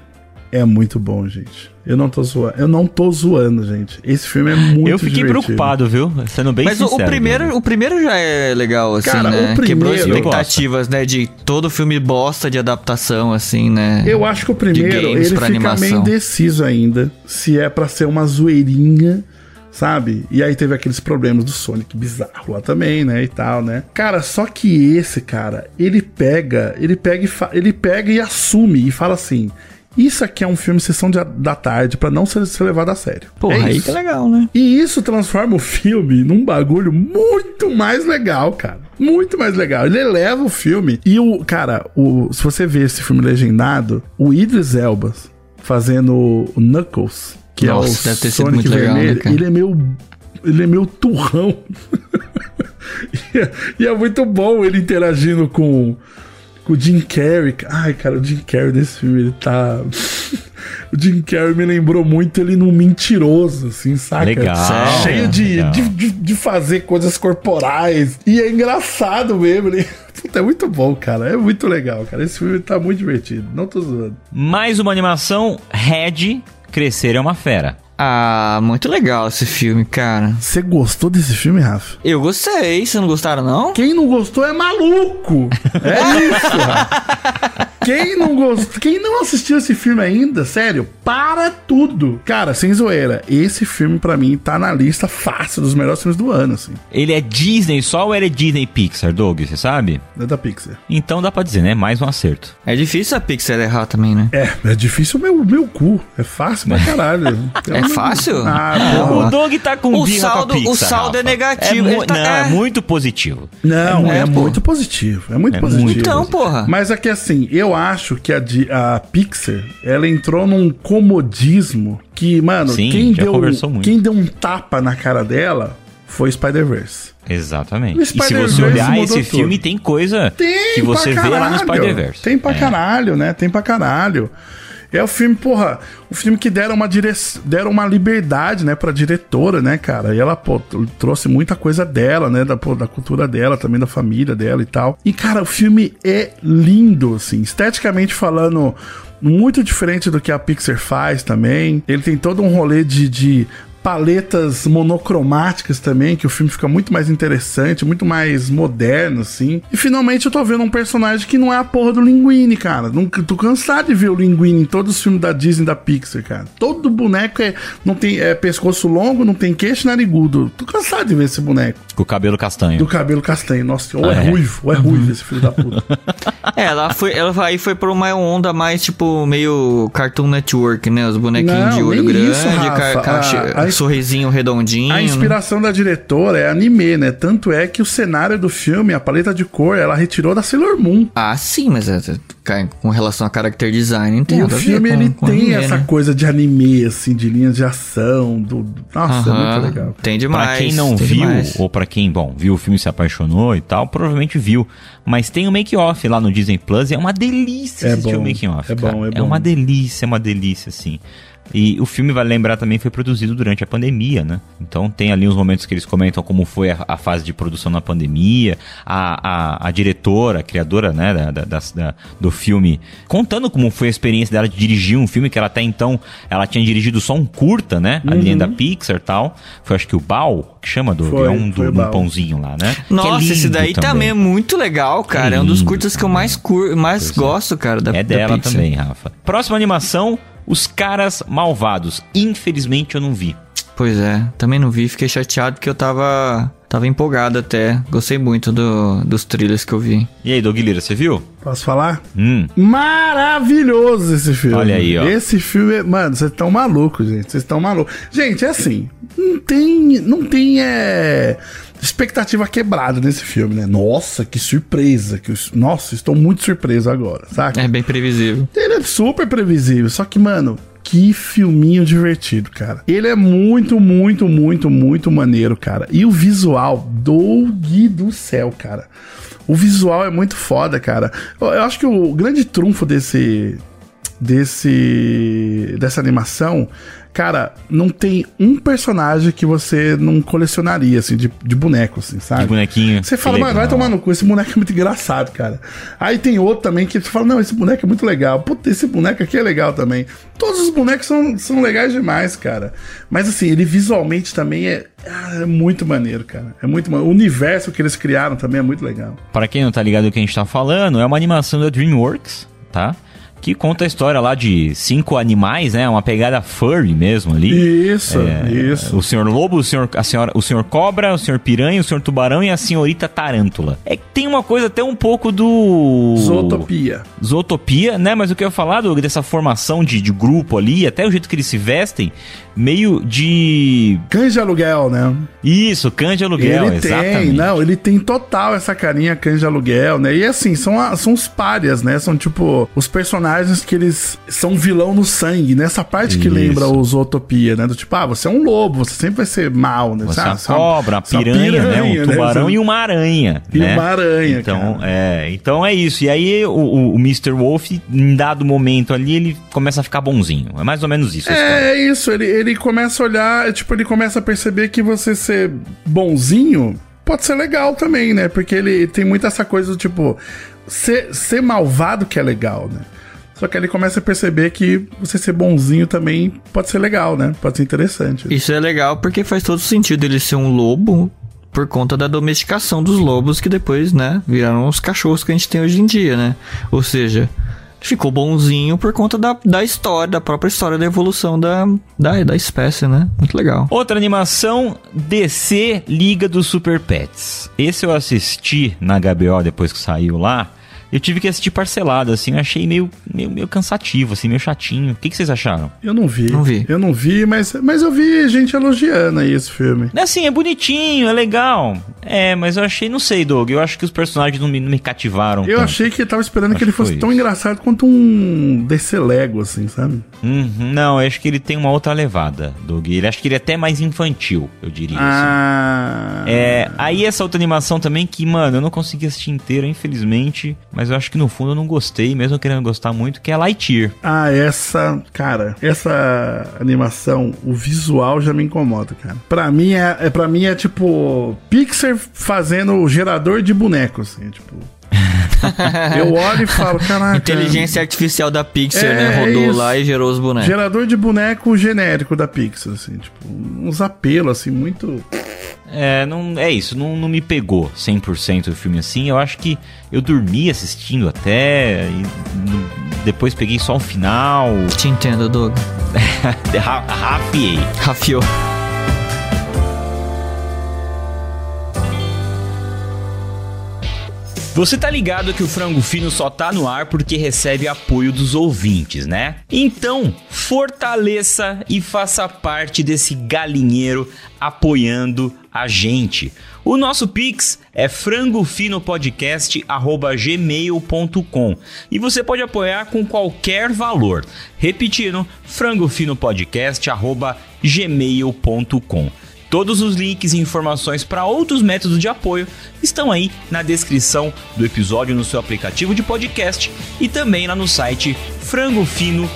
é muito bom, gente. Eu não tô zoando. Eu não tô zoando, gente. Esse filme é muito eu fiquei divertido. preocupado, viu? Sendo bem Mas o- sincero. o primeiro, Doug. o primeiro já é legal, assim, Cara, né? o Quebrou primeiro- expectativas, né? De todo filme bosta de adaptação, assim, né? Eu acho que o primeiro, ele fica animação. meio indeciso ainda. Se é pra ser uma zoeirinha, sabe? E aí teve aqueles problemas do Sonic bizarro lá também, né? E tal, né? Cara, só que esse, cara, ele pega, ele pega e, ele pega e assume e fala assim. Isso aqui é um filme sessão de- da tarde pra não ser, ser levado a sério. Porra, é aí isso. que é legal, né? E isso transforma o filme num bagulho muito mais legal, cara. Muito mais legal. Ele eleva o filme. E o, cara, o, se você ver esse filme legendado, o Idris Elba fazendo o Knuckles, que Nossa, é o deve ter sido Sonic muito legal, né, vermelho, cara? ele é meio. Ele é meio turrão. e, é, e é muito bom ele interagindo com o Jim Carrey. Ai, cara, o Jim Carrey desse filme, ele tá. o Jim Carrey me lembrou muito ele num mentiroso, assim, saca? Legal, Cheio de, legal. de, de, de fazer coisas corporais. E é engraçado mesmo. Ele... Puta, é muito bom, cara. É muito legal, cara. Esse filme tá muito divertido. Não tô zoando. Mais uma animação, Red, Crescer é uma Fera. Ah, muito legal esse filme, cara. Você gostou desse filme, Rafa? Eu gostei, vocês não gostaram, não? Quem não gostou é maluco. É isso, Rafa. Quem não gostou, quem não assistiu esse filme ainda, sério, para tudo. Cara, sem zoeira, esse filme pra mim tá na lista fácil dos melhores filmes do ano, assim. Ele é Disney só ou ele é Disney Pixar, Doug? Você sabe? É da Pixar. Então dá pra dizer, né? Mais um acerto. É difícil a Pixar errar também, né? É, é difícil o meu, meu cu. É fácil pra caralho. É fácil? Ah, o porra. Doug tá com O birra saldo- com a Pixar, o saldo é Rafa. negativo, É mu- ele tá- não, é é. muito positivo. Não, é, É, muito positivo. É muito É positivo. muito Então, porra. Mas é que assim, eu acho que a, a Pixar, ela entrou num comodismo que, mano, Sim, quem, já deu, conversou muito. quem deu um tapa na cara dela foi Spider-Verse. Exatamente. O E se você olhar esse tudo. filme, tem coisa Tem que você vê lá no. Spider-Verse. Tem pra É. caralho, né? Tem pra caralho. É o filme, porra, o filme que deram uma, dire... deram uma liberdade, né, pra diretora, né, cara? E ela, pô, trouxe muita coisa dela, né, da, pô, da cultura dela, também da família dela e tal. E, cara, o filme é lindo, assim, esteticamente falando, muito diferente do que a Pixar faz também. Ele tem todo um rolê de. de paletas monocromáticas também, que o filme fica muito mais interessante, muito mais moderno, assim. E finalmente eu tô vendo um personagem que não é a porra do Linguini, cara. Não, tô cansado de ver o Linguini em todos os filmes da Disney e da Pixar, cara. Todo boneco é, não tem, é pescoço longo, não tem queixo narigudo. Tô cansado de ver esse boneco. Com o cabelo castanho. Do cabelo castanho. Nossa, ou Ah, é, é? ruivo, ou é ruivo esse filho da puta. É, ela foi, ela aí foi por uma onda mais, tipo, meio Cartoon Network, né? Os bonequinhos Não, de olho grande, isso, Rafa. ca- ca- A- a- sorrisinho redondinho. A né? inspiração da diretora é anime, né? Tanto é que o cenário do filme, a paleta de cor, ela retirou da Sailor Moon. Ah, sim, mas é, ca- com relação a character design, não tem E o filme com- ele com tem anime, essa né? coisa de anime, assim, de linhas de ação. Do... do- Nossa, é Aham, muito legal. Tem demais. Pra quem não viu, demais. ou pra quem, bom, viu o filme e se apaixonou e tal, provavelmente viu. Mas tem o make-off lá no Disney Plus e é uma delícia É assistir bom, o making-off. é cara. bom, é É bom. uma delícia, é uma delícia, assim. E o filme, vale lembrar, também foi produzido durante a pandemia, né? Então tem ali uns momentos que eles comentam como foi a, a fase de produção na pandemia, a, a, a diretora, a criadora, né, da, da- da- do filme, contando como foi a experiência dela de dirigir um filme que ela até então, ela tinha dirigido só um curta, né? A linha da Pixar e tal. Foi acho que o Bao, que chama, do Uhum. Foi, é um do, Bao. pãozinho lá, né? Que é Nossa, esse lindo daí também. é muito legal, cara. É, um dos curtas que eu mais, cur... mais Pois é. gosto, cara, da É da dela também, Rafa. Próxima animação, Os Caras Malvados. Infelizmente eu não vi. Pois é, também não vi, fiquei chateado porque eu tava. Tava empolgado até. Gostei muito do, dos trailers que eu vi. E aí, Doug Lira, você viu? Posso falar? Hum, Maravilhoso esse filme. Olha aí, ó. Esse filme, é... mano, vocês estão malucos, gente. Vocês estão malucos. Gente, é assim, não tem, não tem é, expectativa quebrada nesse filme, né? Nossa, que surpresa. Que, nossa, estou muito surpreso agora, saca? É bem previsível. Ele é super previsível, só que, mano, que filminho divertido, cara. Ele é muito, muito, muito, muito maneiro, cara. E o visual, Doug do céu, cara. O visual é muito foda, cara. Eu, eu acho que o grande trunfo desse. desse. dessa animação. Cara, não tem um personagem que você não colecionaria, assim, de, de boneco, assim, sabe? de bonequinho. Você fala, mano, vai tomar no cu, esse boneco é muito engraçado, cara. Aí tem outro também que você fala, não, esse boneco é muito legal. Puta, esse boneco aqui é legal também. Todos os bonecos são, são legais demais, cara. Mas assim, ele visualmente também é, ah, é muito maneiro, cara. É muito maneiro. O universo que eles criaram também é muito legal. Para quem não tá ligado do que a gente tá falando, é uma animação da DreamWorks, tá? Que conta a história lá de cinco animais, né? Uma pegada furry mesmo ali. Isso, É, isso. O senhor lobo, o senhor, a senhora, o senhor cobra, o senhor piranha, o senhor tubarão e a senhorita tarântula. É que tem uma coisa até um pouco do. Zootopia. Zootopia, né? Mas o que eu ia falar, Doug, dessa formação de, de grupo ali, até o jeito que eles se vestem, meio de. De aluguel, né? Isso, de aluguel, ele exatamente. tem, não, ele tem total essa carinha de aluguel, né? E assim, são, a- são os párias, né? São tipo os personagens que eles são vilão no sangue, nessa parte que Isso. lembra o Zootopia, né? Do tipo, ah, você é um lobo, você sempre vai ser mal, né? Você é Ah, é uma- cobra, uma é uma piranha, né? Um piranha, tubarão Você- e uma aranha. E né? uma aranha, Então, cara. é, então é isso. E aí o, o, o Mr. Wolf, em dado momento ali, ele começa a ficar bonzinho. É mais ou menos isso. É, é isso, ele, ele começa a olhar, é, tipo, ele começa a perceber que você ser bonzinho pode ser legal também, né? Porque ele tem muito essa coisa do tipo, ser, ser malvado que é legal, né? Só que ele começa a perceber que você ser bonzinho também pode ser legal, né? Pode ser interessante. Isso é legal porque faz todo sentido ele ser um lobo por conta da domesticação dos lobos que depois, né, viraram os cachorros que a gente tem hoje em dia, né? Ou seja, ficou bonzinho por conta da, da história, da própria história da evolução da, da, da espécie, né? Muito legal. Outra animação, DC Liga dos Super Pets. Esse eu assisti na HBO depois que saiu lá. Eu tive que assistir parcelado, assim, eu achei meio, meio, meio cansativo, assim, meio chatinho. O que, que vocês acharam? Eu não vi. Não vi. Eu não vi, mas, mas eu vi gente elogiando aí esse filme. Assim, é bonitinho, é legal. É, mas eu achei, não sei, Doug, eu acho que os personagens não me, não me cativaram. Eu tanto. achei que eu tava esperando Acho que ele que fosse tão isso. engraçado quanto um DC Lego, assim, sabe? Uhum, não, eu acho que ele tem uma outra levada, Doug. Ele acho que ele é até mais infantil, eu diria. assim. Ah. É, aí essa outra animação também que, mano, eu não consegui assistir inteira, infelizmente, mas eu acho que no fundo eu não gostei, mesmo querendo gostar muito, que é Lightyear. Ah, essa, cara, essa animação, o visual já me incomoda, cara. Pra mim é, é para mim é tipo Pixar fazendo o gerador de bonecos, assim, tipo. Eu olho e falo, caraca. Inteligência artificial da Pixar, É, né? é Rodou isso. lá e gerou os bonecos. Gerador de boneco genérico da Pixar, assim, tipo, uns apelos, assim, muito. É, não, é isso, não, não me pegou 100% o filme assim. Eu acho que eu dormi assistindo até, e depois peguei só um final. Te entendo, Doug. Ra- Rafiei. Rafiou. Você tá ligado que o Frango Fino só tá no ar porque recebe apoio dos ouvintes, né? Então, fortaleça e faça parte desse galinheiro apoiando a gente. O nosso Pix é frangofinopodcast.gmail.com e você pode apoiar com qualquer valor. Repetindo, frangofinopodcast.gmail.com. Todos os links e informações para outros métodos de apoio estão aí na descrição do episódio no seu aplicativo de podcast e também lá no site frangofino.com.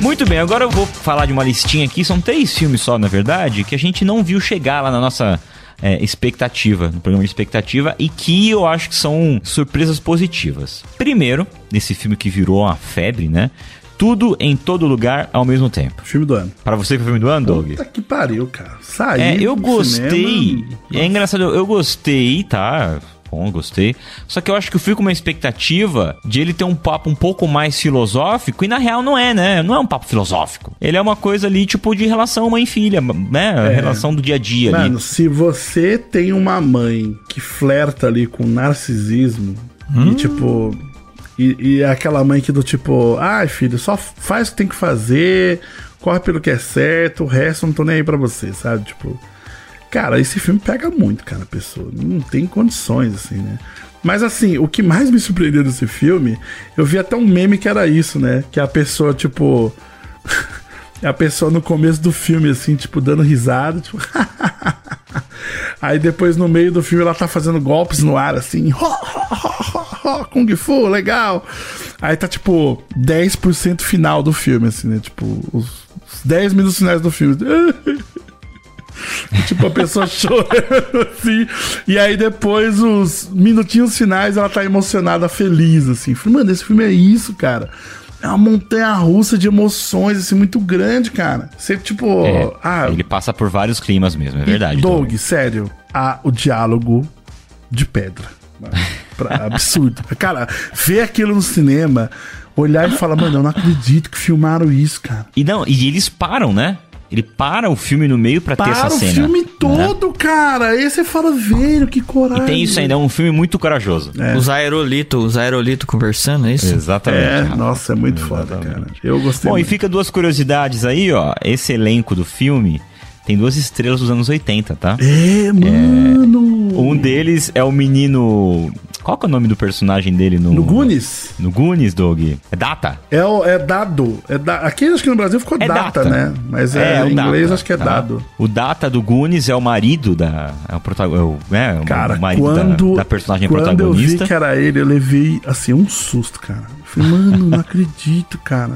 Muito bem, agora eu vou falar de uma listinha aqui. São três filmes só, na verdade, que a gente não viu chegar lá na nossa é, expectativa, no programa de expectativa, e que eu acho que são surpresas positivas. Primeiro, nesse filme que virou uma febre, né? Tudo em todo lugar ao mesmo tempo. Filme do ano. Para você que foi o filme do ano, Doug? Puta que pariu, cara. Saí. É, eu gostei. cinema, É engraçado, eu, gostei, tá? Bom, gostei. Só que eu acho que eu fui com uma expectativa de ele ter um papo um pouco mais filosófico, e na real não é, né? Não é um papo filosófico. Ele é uma coisa ali, tipo, de relação mãe filha, né? A relação do dia a dia ali. Mano, se você tem uma mãe que flerta ali com narcisismo Hum. e tipo. E, e aquela mãe que do tipo, ai filho, só faz o que tem que fazer, corre pelo que é certo, o resto não tô nem aí pra você, sabe? Tipo. Cara, esse filme pega muito, cara, a pessoa. Não tem condições, assim, né? Mas assim, o que mais me surpreendeu desse filme, eu vi até um meme que era isso, né? Que a pessoa, tipo. A pessoa no começo do filme, assim, tipo, dando risada, tipo. Aí depois no meio do filme ela tá fazendo golpes no ar, assim. Kung Fu, legal. Aí tá tipo 10% final do filme, assim, né? Tipo, os, os 10 minutos finais do filme. tipo, a pessoa chorando assim. E aí depois, os minutinhos finais, ela tá emocionada, feliz, assim. Falei, mano, esse filme é isso, cara. É uma montanha russa de emoções, assim, muito grande, cara. Você, tipo. É, ah, ele passa por vários climas mesmo, é verdade. Doug, sério, a, o diálogo de pedra. Pra- absurdo. Cara, ver aquilo no cinema, olhar e falar, mano, eu não acredito que filmaram isso, cara. E não, e eles param, né? Ele para o filme no meio pra ter essa Para o cena. filme né? todo, cara. Aí você fala, velho, que coragem. E tem isso ainda, é um filme muito corajoso. É. Os aerolitos, os aerolitos conversando, é isso? Exatamente. É, Rafa. nossa, é muito foda, cara. Eu gostei Bom, e muito. fica duas curiosidades aí, ó. Esse elenco do filme tem duas estrelas dos anos 80, tá? É, mano. Um deles é o menino. Qual que é o nome do personagem dele no. No Goonies? No Goonies, Doug? É Data? É, o- é dado. É da... Aqui acho que no Brasil ficou É data, data. né? Mas é, o em inglês Data, acho que é tá? dado. O Data do Goonies é o marido da. É o, protago- é o, é, o Cara, marido da- quando, da, personagem quando eu protagonista. vi que era ele, eu levei, assim, um susto, cara. Eu falei, mano, não acredito, cara.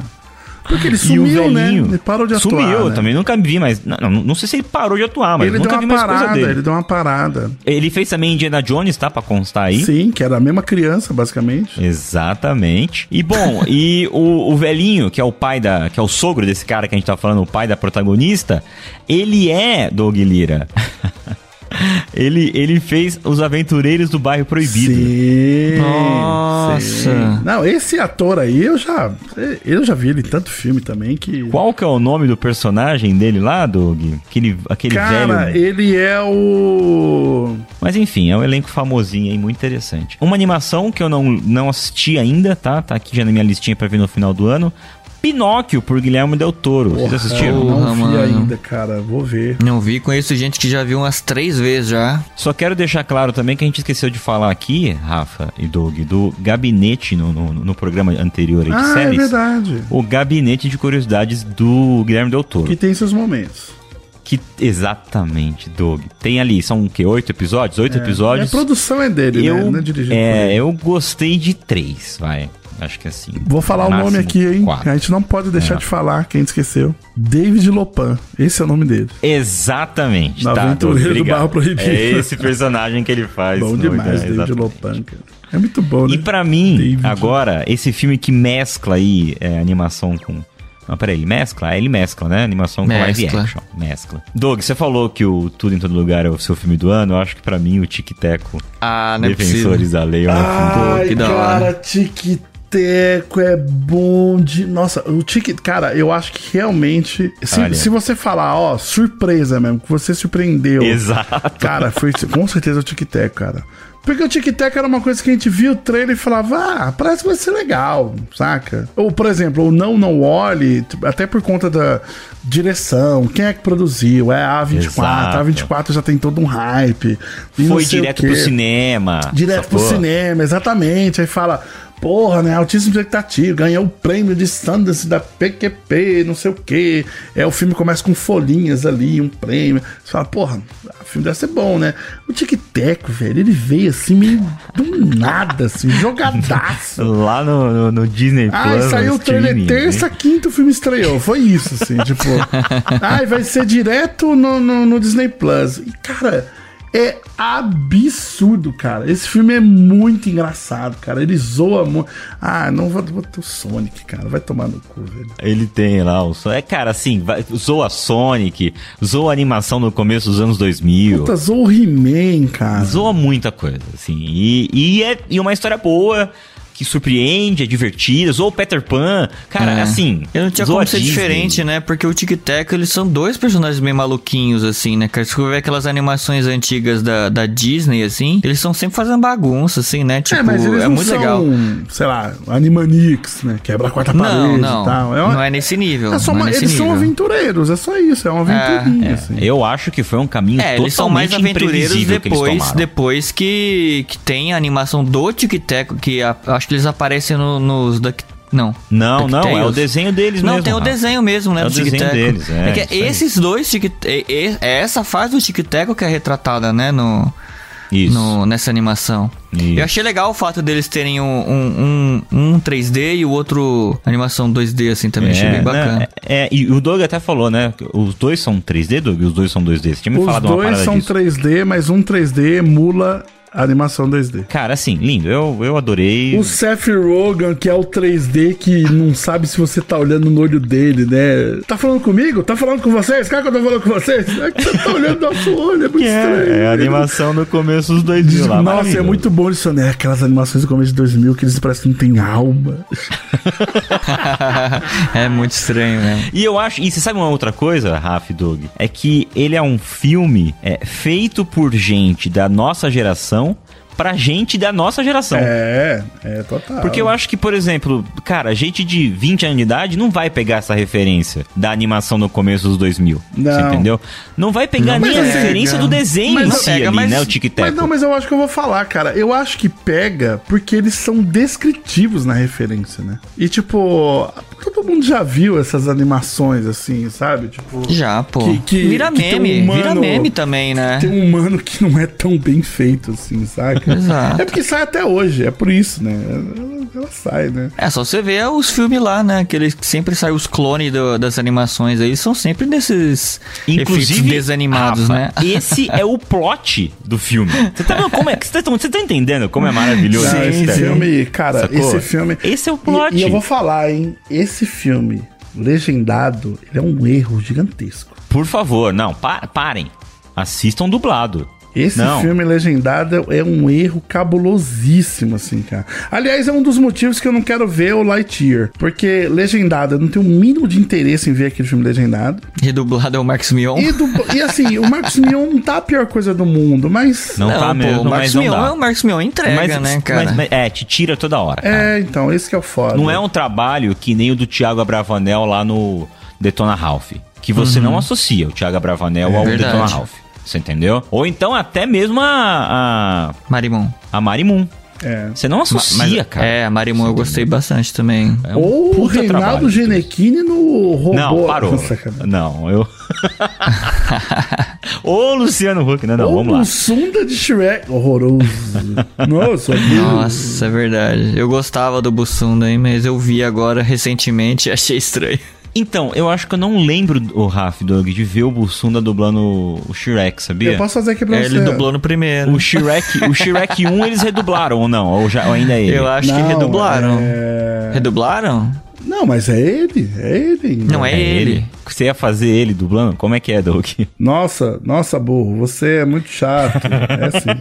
Porque ele sumiu, né? Ele parou de atuar, Sumiu, eu né? também nunca vi, mas. Não, não, sei se ele parou de atuar, mas Ele nunca deu vi uma mais coisa parada, dele. ele deu uma parada. Ele fez também Indiana Jones, tá? Pra constar aí. Sim, que era a mesma criança, basicamente. Exatamente. E bom, e o, o velhinho, que é o pai da. que é o sogro desse cara que a gente tá falando, o pai da protagonista, ele é Doug Lira. Ele, ele fez Os Aventureiros do Bairro Proibido. Sim, Nossa. sim. Não, esse ator aí, eu já, eu já vi ele em tanto filme também que... Qual que é o nome do personagem dele lá, Doug? Aquele, aquele Cara, velho... ele é o... Mas enfim, é um elenco famosinho aí, muito interessante. Uma animação que eu não, não assisti ainda, tá? Tá aqui já na minha listinha pra ver no final do ano. Pinóquio, por Guilherme Del Toro. Vocês Porra, assistiram? Eu não vi mano. ainda, cara. Vou ver. Não vi, conheço gente que já viu umas três vezes já. Só quero deixar claro também que a gente esqueceu de falar aqui, Rafa e Doug, do gabinete no, no, no programa anterior aí de Ah, é séries. verdade. o gabinete de curiosidades do Guilherme Del Toro. Que tem seus momentos. Que exatamente, Doug. Tem ali, são o quê? Oito episódios? Oito a episódios. produção é dele, eu, né? Não é dirigido por é, ele. eu gostei de três, vai. Acho que assim. Vou falar o máximo nome aqui, hein? quatro. A gente não pode deixar É. de falar, quem esqueceu. David Lopan. Esse é o nome dele. Exatamente. No tá, Aventureiro do obrigado. Barro Proibido. É esse personagem que ele faz. Bom demais, é, David exatamente. Lopan, cara. É muito bom, né? E pra mim, David. agora, esse filme que mescla aí é, animação com. Não, peraí, ele mescla? Ah, ele mescla, né? Animação com live Mescla. action. Mescla. Doug, você falou que o Tudo em Todo Lugar é o seu filme do ano. Eu acho que pra mim o Tic Teco Ah, não é possível. Defensores da Lei é um filme Ai, que da cara, hora. Tic-teco é bom de... Nossa, o tic... Cara, eu acho que realmente... Se, se você falar, ó, surpresa mesmo, que você surpreendeu... Exato. Cara, foi com certeza o tic-teco, cara. Porque o tic-tac era uma coisa que a gente via o trailer e falava, ah, parece que vai ser legal, saca? Ou, por exemplo, o Não Não Olhe, até por conta da direção, quem é que produziu? É a A24, Exato. a A24 já tem todo um hype. Foi direto pro cinema. Direto pro cinema, exatamente. Aí fala, porra, né? Altíssima expectativa, ganhou o prêmio de Sundance da PQP, não sei o quê. É, o filme começa com folhinhas ali, um prêmio. Você fala, porra, o filme deve ser bom, né? O Tic Teco, velho, ele veio assim, meio do nada, assim, jogadaço. Lá no, no, no Disney Plus. Ai, saiu o trailer terça, né? quinta, o filme estreou. Foi isso, assim, tipo. Ai, vai ser direto no, no, no Disney Plus. E, cara, é absurdo, cara. Esse filme é muito engraçado, cara. Ele zoa muito. Ah, não vou, ter o Sonic, cara. Vai tomar no cu, velho. Ele tem lá o som. É, cara, assim, vai, zoa Sonic, zoa animação no começo dos anos 2000. Puta, zoa o He-Man, cara. Zoa muita coisa, assim. E, e é e uma história boa, que surpreende, é divertida. Zoa o Peter Pan. Cara, É. assim. Eu não tinha como ser Disney. diferente, né? Porque o Tic Tac, eles são dois personagens meio maluquinhos, assim, né? cara? Se você ver aquelas animações antigas da, da Disney, assim, eles estão sempre fazendo bagunça, assim, né? Tipo, é, mas eles é não muito são, legal. sei lá, Animaniacs, né? Quebra a quarta parede Não, e não. tal. É uma- Não é nesse nível. é só não uma- é nesse eles são nível. aventureiros, é só isso, é uma aventurinha, É, assim. eu acho que foi um caminho É, totalmente eles são mais aventureiros imprevisível que depois, depois que, que tem a animação do Tic Tac, que a- acho que eles aparecem no- nos Duck... Não. Não, não, é o desenho deles Não, mesmo. tem o desenho mesmo, né? É o desenho deles, é, que isso aí. esses dois Tic é, é- é essa fase do Tic Tac que é retratada, né? No, Isso. no- nessa animação. Isso. Eu achei legal o fato deles terem um, um, um, um 3D e o outro animação 2D, assim, também. achei bem bacana. né, É, e o Doug até falou, né? Os dois são 3D, Doug? Os dois são 2D. Você tinha me Os falado uma dois parada são disso. 3D, mas um 3D emula a animação 2D. Cara, assim, lindo. Eu, eu adorei. O Seth Rogen, que é o 3D, que não sabe se você tá olhando no olho dele, né? Tá falando comigo? Tá falando com vocês? Cara, que eu tô falando com vocês? É que você tá olhando no nosso olho, é muito estranho. É, é a animação no começo dos dois dias lá. Nossa, é muito bom isso, né? Aquelas animações do começo de 2000 que eles parecem que não tem alma. é muito estranho mesmo. E eu acho, e você sabe uma outra coisa, Raf Doug? É que ele é um filme é, feito por gente da nossa geração pra gente da nossa geração. É, é total. Porque eu acho que, por exemplo, cara, gente de 20 anos de idade não vai pegar essa referência da animação no começo dos 2000. Não. Você entendeu? Não vai pegar Não, nem a mas referência pega. do desenho Mas em si pega, ali, mas- né? O tic Mas não, mas eu acho que eu vou falar, cara. Eu acho que pega porque eles são descritivos na referência, né? E tipo, todo mundo já viu essas animações assim, sabe? Tipo, Já, pô. Que- que- vira que tem um meme, vira humano- meme também, né? tem um humano que não é tão bem feito assim, saca? Exato. É porque sai até hoje, é por isso, né? Ela, ela sai, né? É, só você ver os filmes lá, né? Que eles sempre saem os clones do- das animações aí, são sempre desses Inclusive, desanimados, Rafa, né? Esse é o plot do filme. Você tá vendo como é que você tá, você tá entendendo como é maravilhoso? Não, esse Sério. filme, cara, Sacou? esse filme. Esse é o plot. E, e eu vou falar, hein? Esse filme, legendado, ele é um erro gigantesco. Por favor, não, pa- parem. Assistam dublado. Esse Não. filme legendado é um erro cabulosíssimo, assim, cara. Aliás, é um dos motivos que eu não quero ver o Lightyear. Porque legendado, eu não tenho o mínimo de interesse em ver aquele filme legendado. E dublado é o Marcos Mion. E, do- e assim, o Marcos Mion não tá a pior coisa do mundo, mas. Não, tá pô, mesmo, o não Mion dá. é o Marcos Mion entrega, Mas- né, cara? mas- mas- é, te tira toda hora. cara. É, então, esse que é o foda. Não é um trabalho que nem o do Thiago Abravanel lá no Detona Ralph. Que você não associa o Thiago Abravanel É ao verdade. Detona Ralph. Você entendeu? Ou então até mesmo a. a, Marimon. a Marimun. É. Você não associa, cara. É, a Marimon eu gostei bastante também. É um Ou o Reinaldo. Genequini no robô. Não, parou. Nossa. Não, eu. Ô, Luciano Huck, não, não, Ou vamos lá. o Sunda de Shrek. Horroroso. Nossa, Nossa, é verdade. Eu gostava do Bussunda, hein, mas eu vi agora recentemente e achei estranho. Então, eu acho que eu não lembro, o Raf, Doug, de ver o Bussunda dublando o Shrek, sabia? Eu posso fazer aqui pra É, você. ele dublou no primeiro. O Shrek, o Shrek 1 eles redublaram ou não? Ou, já, ou ainda é ele? Eu acho que Não, redublaram. é- Redublaram? Não, mas é ele. É ele. Não, é ele. Você ia fazer ele dublando? Como é que é, Doug? Nossa, nossa, burro. Você é muito chato. É assim.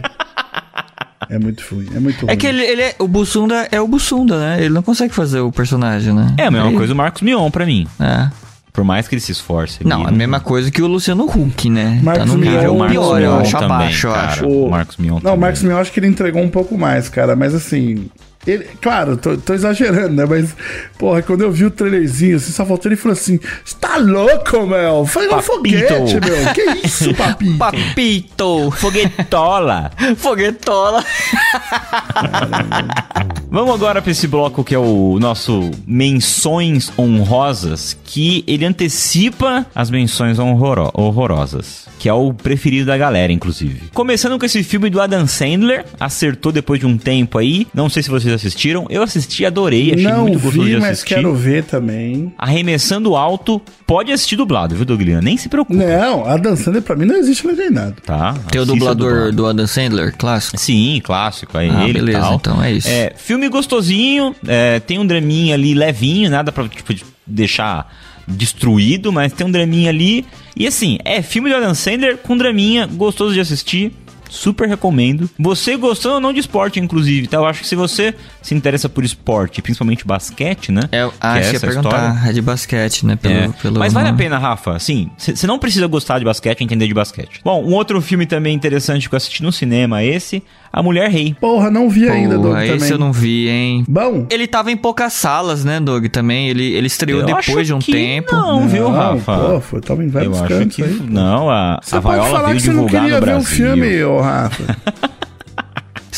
É muito ruim. É muito ruim. É que ele, ele é, o Bussunda é o Bussunda, né? Ele não consegue fazer o personagem, né? É a mesma Ele- coisa o Marcos Mion pra mim. É. Por mais que ele se esforce. Não, ele a mesma coisa que o Luciano Huck, né? Marcos tá no Mion- nível Marcos pior, eu Mion acho, também, abaixo, eu acho. O Marcos Mion Não, também. o Marcos Mion acho que ele entregou um pouco mais, cara. Mas assim. Ele, claro, tô, tô exagerando, né? Mas, porra, quando eu vi o trailerzinho, assim, só faltou ele falou assim: Você tá louco, meu? Foi um Papito. foguete, meu. Que isso, papito? Papito! Foguetola! Foguetola! Vamos agora pra esse bloco que é o nosso Menções Honrosas, que ele antecipa as menções horrorosas, que é o preferido da galera, inclusive. Começando com esse filme do Adam Sandler, acertou depois de um tempo aí. Não sei se vocês assistiram, eu assisti, adorei, achei Não muito gostoso vi, de mas assistir. quero ver também. Arremessando alto, pode assistir dublado, viu, Douglas? Nem se preocupe. Não, a dançando pra mim não existe legendado. Tá? Tem o dublador dublado. do Adam Sandler, clássico. Sim, clássico, é Ah, ele beleza, tal. então é isso. É, filme gostosinho, é, tem um draminha ali levinho, nada pra tipo, de- deixar destruído, mas tem um draminha ali. E assim, é filme de Adam Sandler com draminha, gostoso de assistir. Super recomendo. Você gostando ou não de esporte, inclusive, tá? Eu acho que se você se interessa por esporte, principalmente basquete, né? É, ah, que acho que ia essa perguntar. história. É de basquete, né? Pelo, É, pelo Mas vale a pena, Rafa. Sim, você não precisa gostar de basquete entender de basquete. Bom, um outro filme também interessante que eu assisti no cinema, esse, A Mulher Rei. Porra, não vi ainda, Doug, esse também. eu não vi, hein? Bom, Ele tava em poucas salas, né, Doug? Também. Ele, ele estreou Eu depois de um tempo. Não, viu, Rafa? Pô, foi, tava em vários eu acho cantos que aí. pô. não, a, Você a pode Viola falar veio que você não queria ver o Brasil. filme, ô Rafa.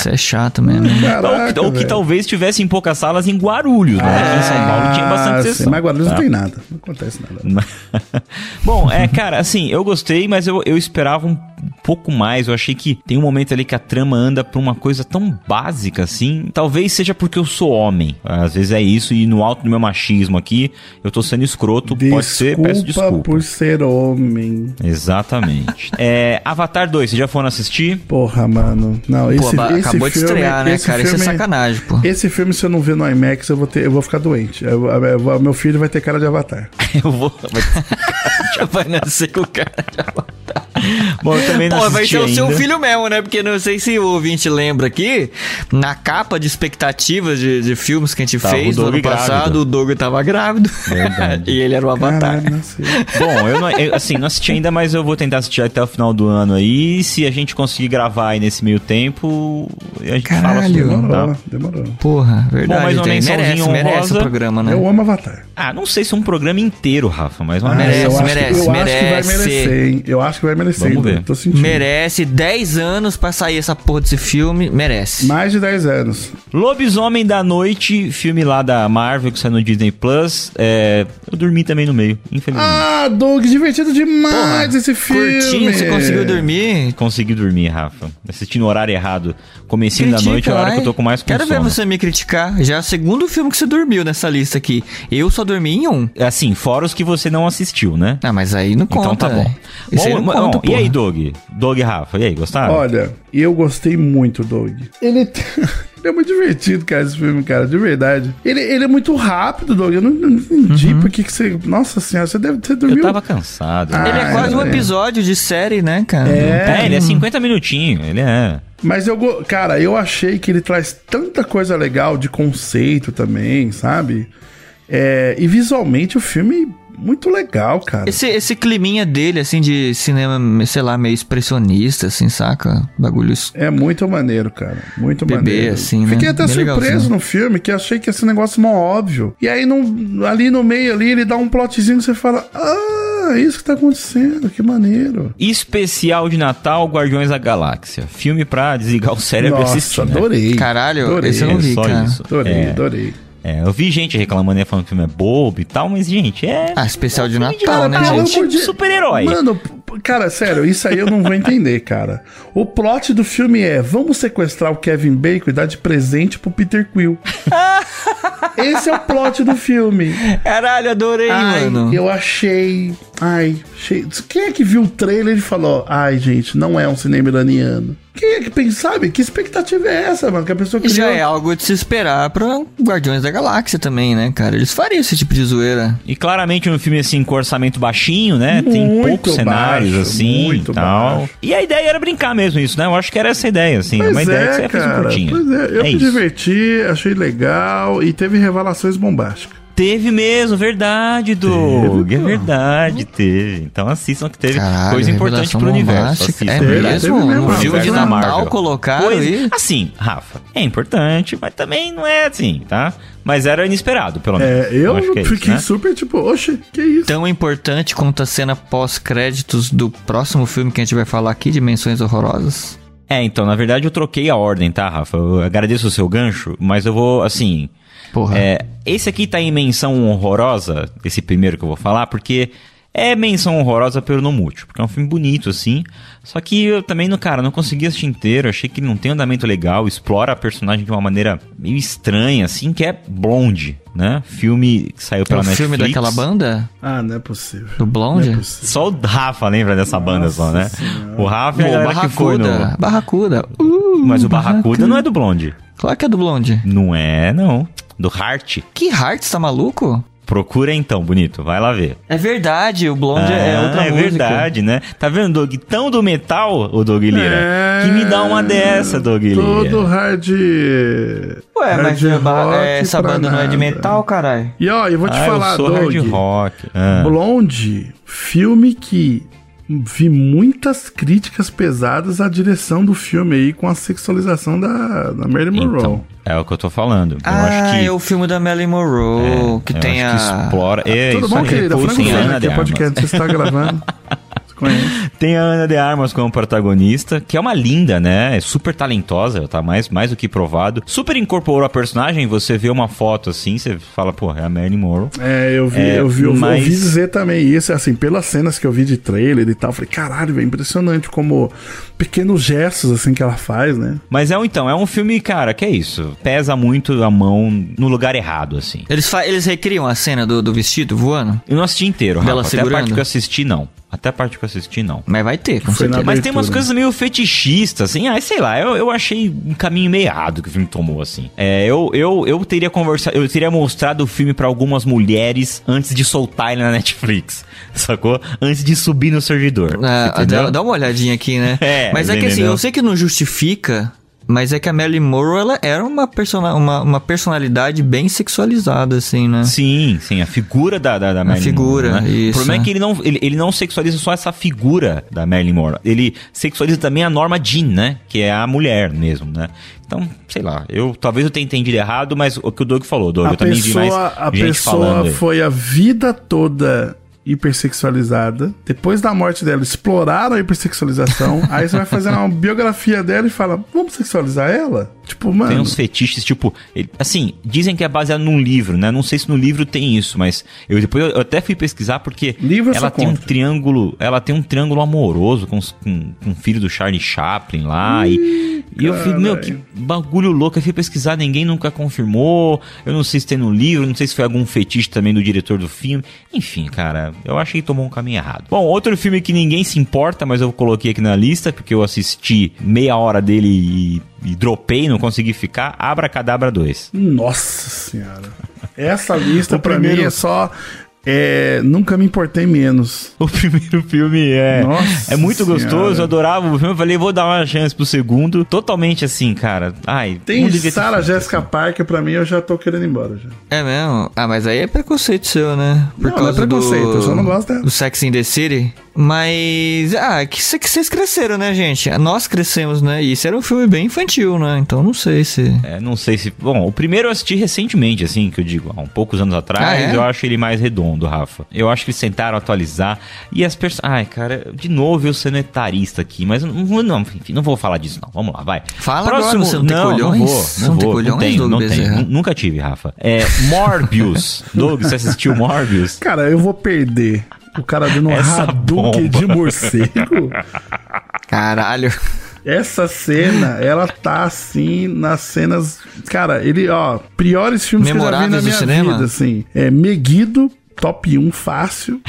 Isso é chato mesmo. Caraca, ou, ou que velho. talvez tivesse em poucas salas em Guarulhos, né? Em São Paulo tinha bastante Ah, sessão. sim, Mas Guarulhos tá? não tem nada. Não acontece nada. Bom, é, cara, assim, eu gostei, mas eu, eu esperava um pouco mais. Eu achei que tem um momento ali que a trama anda pra uma coisa tão básica assim. Talvez seja porque eu sou homem. Às vezes é isso, e no alto do meu machismo aqui, eu tô sendo escroto. pode ser, peço desculpa. por ser homem. Exatamente. é, Avatar 2, vocês já foram assistir? Porra, mano. Não, esse, Pô, esse acabou de filme, estrear, né, cara? Isso é filme- sacanagem, pô. Esse filme, se eu não ver no IMAX, eu vou, ter, eu vou ficar doente. Eu- eu- eu- meu filho vai ter cara de avatar. Eu vou. Já vai nascer com o cara de avatar. Bom, eu também não Pô, vai ser o seu ainda. filho mesmo, né? Porque não sei se o ouvinte lembra aqui, na capa de expectativas de, de filmes que a gente Tava fez o no ano passado, grávido. o Doug tava grávido. Verdade. e ele era o avatar. Caralho. Bom, eu, não, eu, assim, não assisti ainda, mas eu vou tentar assistir até o final do ano aí. Se a gente conseguir gravar aí nesse meio tempo, a gente fala sobre Caralho. Demorou, tá? demorou. Porra, verdade. Bom, mas uma tem, merece, merece honrosa. o programa, né? Eu amo Avatar. Ah, não sei se é um programa inteiro, Rafa, mas uma Ah, Merece, eu acho, merece, eu acho que vai merece. merecer, hein? Eu acho que vai merecer. Vamos ver. Tô sentindo. Merece 10 anos pra sair essa porra desse filme. Merece. Mais de 10 anos. Lobisomem da Noite, filme lá da Marvel que saiu no Disney Plus. É, eu dormi também no meio, infelizmente. Ah, Doug, divertido demais esse filme. Curtinho, você conseguiu dormir? Consegui dormir, Rafa. Assisti no horário errado. Comecinho da Critica noite é a hora lá, que eu tô com mais com Quero ver sono. você me criticar. Já é o segundo filme que você dormiu nessa lista aqui. Eu só dormi em um. Assim, fora os que você não assistiu, né? Ah, mas aí não conta. então tá bom. Isso aí Bom, não bom, conta, e aí. Doug? Doug e Rafa, e aí, gostaram? Olha, eu gostei muito, Doug. Ele, ele é muito divertido, cara, esse filme, cara, de verdade. Ele, ele é muito rápido, Doug. Eu não, não entendi por que, você. Nossa senhora, você deve ter dormido. Eu tava cansado. Ah, Ele é quase um é. episódio de série, né, cara? É. É, ele é 50 minutinhos, ele é. Mas eu, cara, eu achei que ele traz tanta coisa legal de conceito também, sabe? É, e visualmente o filme muito legal, cara. Esse, esse climinha dele, assim, de cinema, sei lá, meio expressionista, assim, saca? Bagulho. es- É muito maneiro, cara. Muito Bebê, maneiro. assim, né? Fiquei até Bem surpreso legalzinho. no filme, que achei que esse negócio mó óbvio. E aí, no, ali no meio ali, ele dá um plotzinho que você fala: Ah, é isso que tá acontecendo, que maneiro. Especial de Natal Guardiões da Galáxia. Filme pra desligar o cérebro e Nossa, assistir. né? adorei. Caralho, Adorei. esse eu não vi, só cara. isso. Adorei, É. adorei. É, eu vi gente reclamando e falando que o filme é bobo e tal, mas, gente, é. Ah, especial de filme Natal, né, Natal, gente? tipo de super-herói. Mano, cara, sério, isso aí eu não vou entender, cara. O plot do filme é: vamos sequestrar o Kevin Bacon e dar de presente pro Peter Quill. Esse é o plot do filme. Caralho, adorei, Ai, mano. eu achei. Ai, achei. Quem é que viu o trailer e falou: Ai, gente, não é um cinema iraniano? Quem é que pensa, sabe? Que expectativa é essa, mano? Que a pessoa E já criou. é algo de se esperar pra Guardiões da Galáxia também, né, cara? Eles fariam esse tipo de zoeira. E claramente um filme assim com orçamento baixinho, né? Tem Muito poucos cenários baixo, assim e tal. baixo. E a ideia era brincar mesmo isso, né? Eu acho que era essa a ideia, assim. Pois uma ideia é, que você ia fazer um cara. curtinho. Pois é, eu é me isso. diverti, achei legal e teve revelações bombásticas. Teve mesmo, verdade, Doug. é verdade, teve. Então assistam que teve Caralho, coisa importante pro universo. Assistam, É Teve, mesmo? teve No mesmo. filme de Natal Marvel. colocaram Coisa-? Assim, Rafa, é importante, mas também não é assim, tá? Mas era inesperado, pelo menos. É, eu acho que é isso, fiquei né? super tipo, oxe, que isso? Tão importante quanto a cena pós-créditos do próximo filme que a gente vai falar aqui, Dimensões Horrorosas. É, então, na verdade eu troquei a ordem, tá, Rafa? Eu agradeço o seu gancho, mas eu vou, assim. Porra. É, esse aqui tá em menção honrosa, esse primeiro que eu vou falar, porque é menção honrosa pelo não múltiplo, porque é um filme bonito, assim. Só que eu também, no cara, não consegui assistir inteiro, achei que ele não tem um andamento legal, explora a personagem de uma maneira meio estranha, assim, que é Blonde, né? Filme que saiu É pela o Netflix. filme daquela banda? Ah, não é possível. Do Blonde? É possível. Só o Rafa lembra dessa banda só, né? O Rafa é galera que foi no... Barracuda. Barracuda. Uh, Mas o Barracuda não é do Blonde. Claro que é do Blonde. Não é, não. Do Heart. Que Hearts, tá maluco? Procura então, bonito. Vai lá ver. É verdade, o Blonde é Ah, outra é música. verdade, né? Tá vendo, Doug? Tão do metal, o Doug Lira, É, que me dá uma dessa, Doug Lira. Todo hard. Ué, hard mas é rock é, essa banda não é de nada. metal, caralho? E ó, eu vou te ah, falar, eu sou Doug. hard rock. Ah. Blonde, filme que vi muitas críticas pesadas à direção do filme aí com a sexualização da, da Marilyn Monroe. Então, é o que eu tô falando. Eu ah, acho que é o filme da Marilyn Monroe, que eu tem acho que a... explora. É, Tudo isso bom, aí. querida? Frango a Feno Ana aqui, de é podcast, você está gravando. Tem a Ana de Armas como protagonista, que é uma linda, né? É super talentosa, tá mais, mais do que provado. Super incorporou a personagem, você vê uma foto assim, você fala, pô, é a Marilyn Monroe. É, eu vi, É, eu vi, eu mas- ouvi dizer também isso, assim, pelas cenas que eu vi de trailer e tal, eu falei, caralho, velho, impressionante como pequenos gestos, assim, que ela faz, né? Mas é um, então, é um filme, cara, que é isso. Pesa muito a mão no lugar errado, assim. Eles, eles recriam a cena do, do vestido voando? Eu não assisti inteiro, Dela Rafa. Até a parte segurando? que eu assisti, não. Até a parte que eu assisti, não. Mas vai ter, com certeza. Mas tem umas coisas meio fetichistas, assim. Ah, sei lá, eu, eu achei um caminho meio errado que o filme tomou, assim. É, eu, eu, eu teria conversado, eu teria mostrado o filme pra algumas mulheres antes de soltar ele na Netflix, sacou? Antes de subir no servidor. Ah, dá, dá uma olhadinha aqui, né? É, mas é que assim, eu sei que não justifica, mas é que a Marilyn Monroe, ela era uma, persona, uma, uma personalidade bem sexualizada, assim, né? Sim, sim, a figura da, da, da Marilyn figura, Monroe, né? isso, O problema é. é que ele não, ele, ele não sexualiza só essa figura da Marilyn Monroe. Ele sexualiza também a Norma Jean, né? Que é a mulher mesmo, né? Então, sei lá, eu talvez eu tenha entendido errado, mas o que o Doug falou, Doug, A eu também vi mais pessoa, a gente pessoa falando. foi a vida toda hipersexualizada. Depois da morte dela, exploraram a hipersexualização. aí você vai fazer uma biografia dela e fala: vamos sexualizar ela? Tipo, mano. Tem uns fetiches, tipo, assim, dizem que é baseado num livro, né? Não sei se no livro tem isso, mas eu depois eu até fui pesquisar porque Livro ela tem um contra. triângulo, ela tem um triângulo amoroso com, com, com o filho do Charlie Chaplin lá e E eu fico, meu, que bagulho louco. Eu fui pesquisar, ninguém nunca confirmou. Eu não sei se tem no livro, não sei se foi algum fetiche também do diretor do filme. Enfim, cara, eu achei que tomou um caminho errado. Bom, outro filme que ninguém se importa, mas eu coloquei aqui na lista, porque eu assisti meia hora dele e, e dropei, não consegui ficar. Abra Cadabra 2. Nossa senhora. Essa lista O pra primeiro- mim é só. É, nunca me importei menos. O primeiro filme é, Nossa é muito Senhora. gostoso, eu adorava o filme. Eu falei, vou dar uma chance pro segundo. Totalmente assim, cara. Ai, Tem Sarah Jessica Parker, pra mim, eu já tô querendo ir embora já. É mesmo? Ah, mas aí é preconceito seu, né? Por Não, não é preconceito, eu só não gosto dela. Do Sex in the City. Mas. Ah, que cê- que vocês cresceram, né, gente? Nós crescemos, né? E isso era um filme bem infantil, né? Então não sei se. É, não sei se. Bom, o primeiro eu assisti recentemente, assim, que eu digo, há um poucos anos atrás. Ah, é? Eu acho ele mais redondo, Rafa. Eu acho que eles tentaram atualizar. E as pessoas. Ai, cara, de novo eu sendo etarista aqui, mas não, vou- não, enfim, não vou falar disso, não. Vamos lá, vai. Fala agora, você não tem colhões? Não vou, não, não tem vou, colhões, não tenho, não tenho. Nunca tive, Rafa. É Morbius. Doug, você assistiu Morbius? Cara, eu vou perder. O cara dando um Essa Hadouken bomba. de morcego. Caralho. Essa cena, ela tá assim nas cenas. Cara, ele, ó, piores filmes que eu já vi na Memoráveis do minha cinema? vida, assim. É Meguido, top 1 fácil.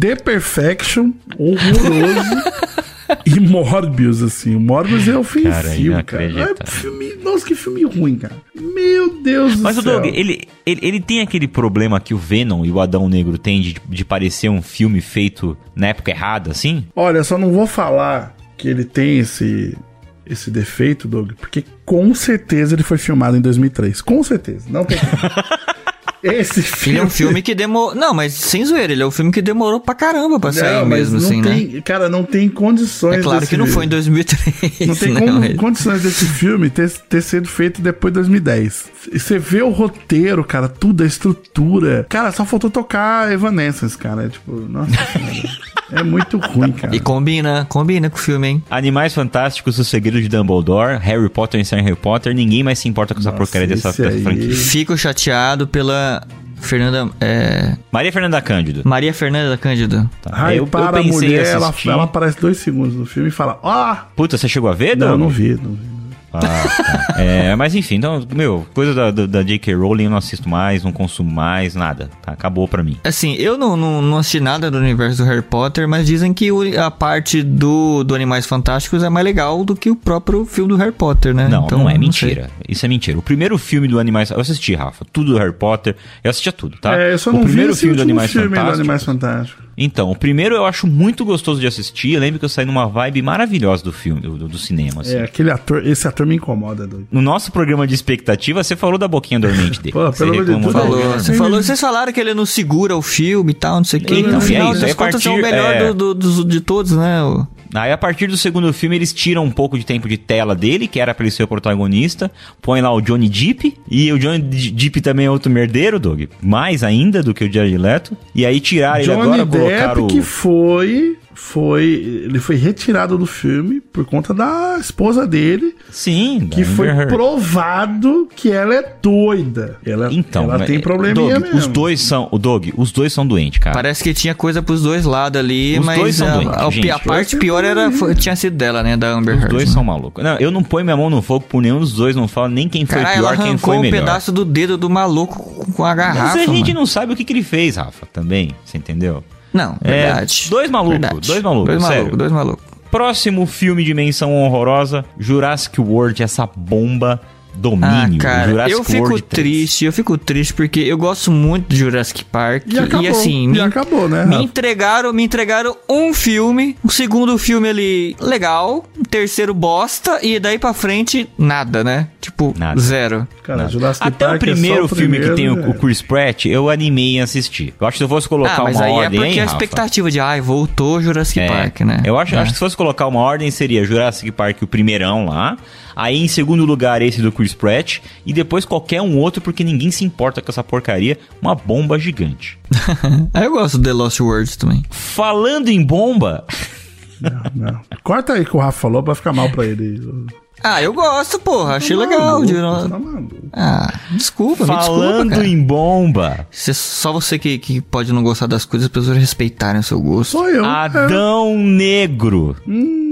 The Perfection, horroroso. e Morbius, assim. O Morbius é ofensivo, cara. É inacreditável. filme, nossa, que filme ruim, cara. Meu Deus do Mas o céu. Doug, ele, ele, ele tem aquele problema que o Venom e o Adão Negro têm de, de parecer um filme feito na época errada, assim? Olha, só não vou falar que ele tem esse esse defeito, Doug, porque com certeza ele foi filmado em 2003. Com certeza, não tem. Esse filme Ele é um filme que demorou. Não, mas sem zoeira, ele é um filme que demorou pra caramba pra sair Não, mas mesmo, não assim, né? tem, Cara, não tem condições. É claro desse- que não foi em 2003. Não tem né, como- mas- condições desse filme ter, ter sido feito depois de 2010. E você vê o roteiro, cara, tudo, a estrutura. Cara, só faltou tocar Evanescence, cara. Tipo, nossa. É muito ruim, cara. E combina, combina com o filme, hein? Animais Fantásticos, O Segredo de Dumbledore, Harry Potter e Harry Potter, ninguém mais se importa com essa porcaria dessa, dessa franquia. Fico chateado pela Fernanda. É... Maria Fernanda Cândido. Maria Fernanda Cândido. Tá. Ai, eu, eu para a pensei em mulher, ela, ela aparece dois segundos no filme e fala: Ó! Puta, você chegou a ver, não, Doug? não vi, não vi. Ah, tá. É, mas enfim, então, meu, coisa da, da, da J.K. Rowling eu não assisto mais, não consumo mais, nada. Tá, acabou pra mim. Assim, eu não, não, não assisti nada do universo do Harry Potter, mas dizem que a parte do, do Animais Fantásticos é mais legal do que o próprio filme do Harry Potter, né? Não, Então, não é sei. mentira. Isso é mentira. O primeiro filme do Animais... Eu assisti, Rafa. Tudo do Harry Potter. Eu assistia tudo, tá? É, eu só o não primeiro vi esse filme do último Animais filme do. Animais Fantásticos. Então, o primeiro eu acho muito gostoso de assistir. Eu lembro que eu saí numa vibe maravilhosa do filme, do, do- cinema, assim. É, aquele ator, esse ator me incomoda, doido. No nosso programa de expectativa, você falou da boquinha dormente dele. Pô, Você pelo amor de Falou, você falou, vocês falaram que ele não segura o filme e tal, não sei o que. Então, no é final isso, das contas é o partir- melhor é. do, do- de todos, né? O- Aí, a partir do segundo filme, eles tiram um pouco de tempo de tela dele, que era pra ele ser o protagonista. Põe lá o Johnny Depp. E o Johnny Depp também é outro merdeiro, Doug. Mais ainda do que o Jared Leto. E aí tiraram ele Johnny agora, colocaram Depp o... que foi, foi, ele foi retirado do filme por conta da esposa dele, Sim, que foi Heard. provado que ela é doida. Ela, Então, ela tem probleminha Doug, mesmo. Os dois são... O Doug, os dois são doentes, cara. Parece que tinha coisa pros dois lados ali, Os mas dois são a, doentes, a- a gente. parte pior era, foi- tinha sido dela, né? Da Amber Os Heard. dois né? são malucos. Não, eu não ponho minha mão no fogo por nenhum dos dois, não falo nem quem foi Caralho, pior, quem foi um melhor. pedaço do dedo do maluco com- com a garrafa, Mas a gente mano. não sabe o que, que ele fez, Rafa, também, você entendeu? Não, É, verdade. dois malucos, Verdade. dois malucos, Dois malucos, dois malucos. Próximo filme de menção honrosa, Jurassic World, essa bomba Ah, domínio. cara, Jurassic eu fico World 3. triste, eu fico triste porque eu gosto muito de Jurassic Park E acabou, assim, e me, acabou, né, me Rafa? entregaram, me entregaram um filme, o segundo filme ali legal, o terceiro bosta e daí pra frente nada, né? Tipo, Nada. zero. Cara, Jurassic Até Park o é só primeiro filme que tem o, primeiro, o Chris Pratt, eu animei em assistir. Eu acho que se eu fosse colocar ah, mas uma aí ordem, é porque hein, a Rafa? expectativa de, ai, voltou Jurassic É, Park, né? Eu acho, Né? acho que se fosse colocar uma ordem, seria Jurassic Park, o primeirão lá. Aí, em segundo lugar, esse do Chris Pratt. E depois qualquer um outro, porque ninguém se importa com essa porcaria. Uma bomba gigante. Eu gosto do The Lost Words também. Falando em bomba... Não. Corta aí que o Rafa falou pra ficar mal pra ele. Ah, eu gosto, porra. Achei Tá legal. de- tá. Ah, desculpa, me desculpa, Falando cara. em bomba... Cê- só você que, que pode não gostar das coisas, as pessoas respeitarem o seu gosto. Sou eu. é. Adão Negro. Hum,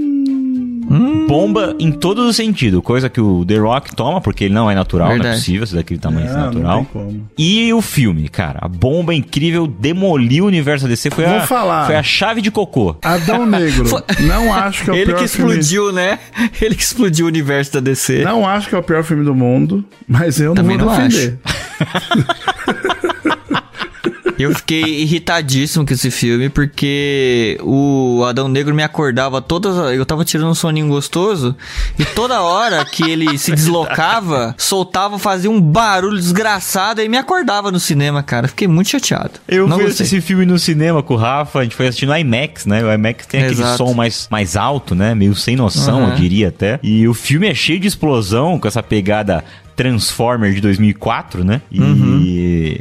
Bomba em todos os sentidos. Coisa que o The Rock toma, porque ele não é natural, não é Verdade. possível ser daquele tamanho não natural. tem como. E o filme, cara, a bomba incrível demoliu o universo da DC. Foi, Vou a, falar. foi a chave de cocô. Adão Negro. Não acho que é o Ele pior que filme. explodiu, né? Ele que explodiu o universo da DC. Não acho que é o pior filme do mundo, mas eu não Também vou não defender. Eu fiquei irritadíssimo com esse filme, porque o Adão Negro me acordava todas. Eu tava tirando um soninho gostoso, e toda hora que ele se deslocava, soltava, fazia um barulho desgraçado e me acordava no cinema, cara. Fiquei muito chateado. Eu não fui gostei. assistir esse filme no cinema com o Rafa, a gente foi assistindo no IMAX, né? O IMAX tem aquele Exato. som mais, mais alto, né? Meio sem noção, Uhum. eu diria até. E o filme é cheio de explosão, com essa pegada Transformer de 2004, né? E...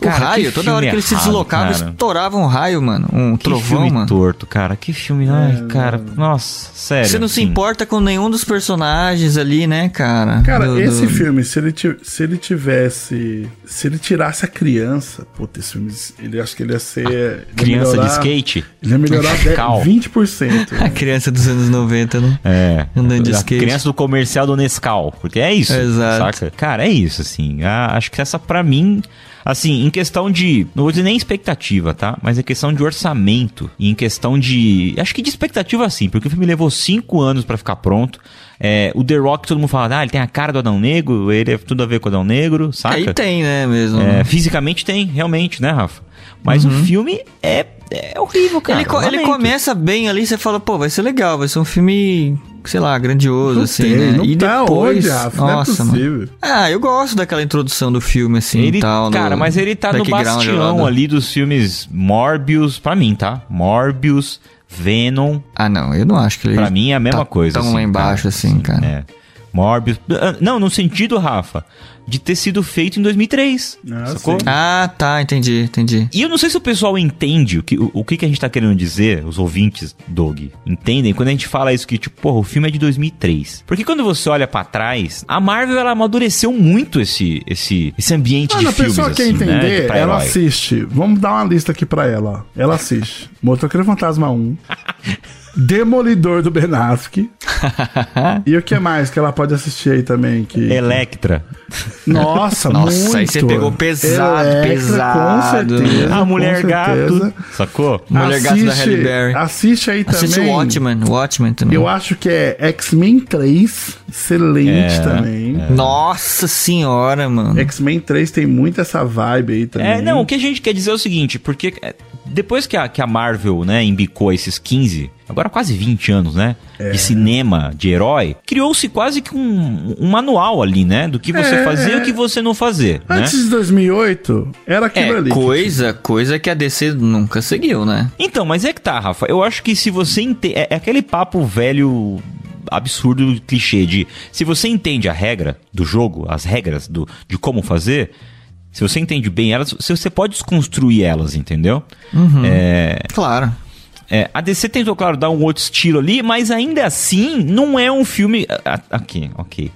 O raio, toda hora que ele se deslocava, cara. estourava um raio, mano. Um Que trovão, filme mano. torto, cara. Que filme... Ai, cara, nossa, sério. Você não se assim. importa com nenhum dos personagens ali, né, cara? Cara, Do- esse do- filme, se ele, se ele tivesse. Se ele tirasse a criança, puta, esse filme, ele acho que ele ia ser. ele ia Criança de melhorar- skate? Ele ia melhorar de- Cal. 20%. A criança dos anos 90, né? É. Andando de a skate. criança do comercial do Nescau. Porque é isso. Exato. Saca? Cara, é isso, assim. Ah, acho que essa, pra mim. Assim, em questão de. Não vou dizer nem expectativa, tá? Mas em questão de orçamento. E em questão de. Acho que de expectativa, sim. Porque o filme levou cinco anos pra ficar pronto. É, o The Rock, todo mundo fala, ah, ele tem a cara do Adão Negro, ele é tudo a ver com o Adão Negro, saca? Aí tem, né, mesmo. É, fisicamente tem, realmente, né, Rafa? Mas o filme é, é horrível, cara. Uhum. ele, ele começa bem ali, você fala, pô, vai ser legal, vai ser um filme, sei lá, grandioso, Não assim, tem, né? não e tá depois. onde, Rafa? Não é nossa, possível. mano. Ah, eu gosto daquela introdução do filme, assim, Ele, e tal. cara, no mas ele tá no bastião do- ali dos filmes Morbius, pra mim, tá? Morbius, Venom, Ah, não, eu não acho que ele. pra mim é a mesma tá coisa. Tão assim, lá embaixo, cara, assim, cara. É. Morbius. ah, Não, no sentido, Rafa, de ter sido feito em 2003. Ah, sacou? sim. Ah, tá, entendi, entendi. E eu não sei se o pessoal entende o que, o, o que, que a gente tá querendo dizer, os ouvintes, Doug, entendem quando a gente fala isso que, tipo, porra, o filme é de 2003. Porque quando você olha pra trás, a Marvel, ela amadureceu muito esse, esse, esse ambiente Mano, de a filmes, pessoa quer assim, né, de entender, ela pra-herói. assiste. Vamos dar uma lista aqui pra ela, ó. Ela assiste. Motoqueiro Fantasma 1. Demolidor do Ben Affleck. e o que mais que ela pode assistir aí também? Que... Electra. Nossa, Nossa, muito. aí você pegou pesado, pesado. Com certeza. A Mulher. Gato. Sacou? Mulher Gato da Halle Berry. Assiste aí Assiste também. o Watchmen, o Watchmen também. Eu acho que é X-Men 3. Excelente É, também. Nossa senhora, mano. X-Men 3 tem muito essa vibe aí também. É, não, o que a gente quer dizer é o seguinte, porque é, depois que a, que a Marvel, né, embicou esses 15, agora quase 20 anos, né, É. de cinema, de herói, criou-se quase que um, um manual ali, né, do que você É, fazer e é. o que você não fazer, né? Antes de 2008, era aquilo É, ali. coisa, coisa que a DC nunca seguiu, né? Então, mas é que tá, Rafa, eu acho que se você entende, é, é aquele papo velho absurdo, clichê de se você entende a regra do jogo, as regras do, de como fazer, se você entende bem elas, você você pode desconstruir elas, entendeu? É, Claro. É, a DC tentou, claro, dar um outro estilo ali, mas ainda assim não é um filme. a- a- Ok, ok.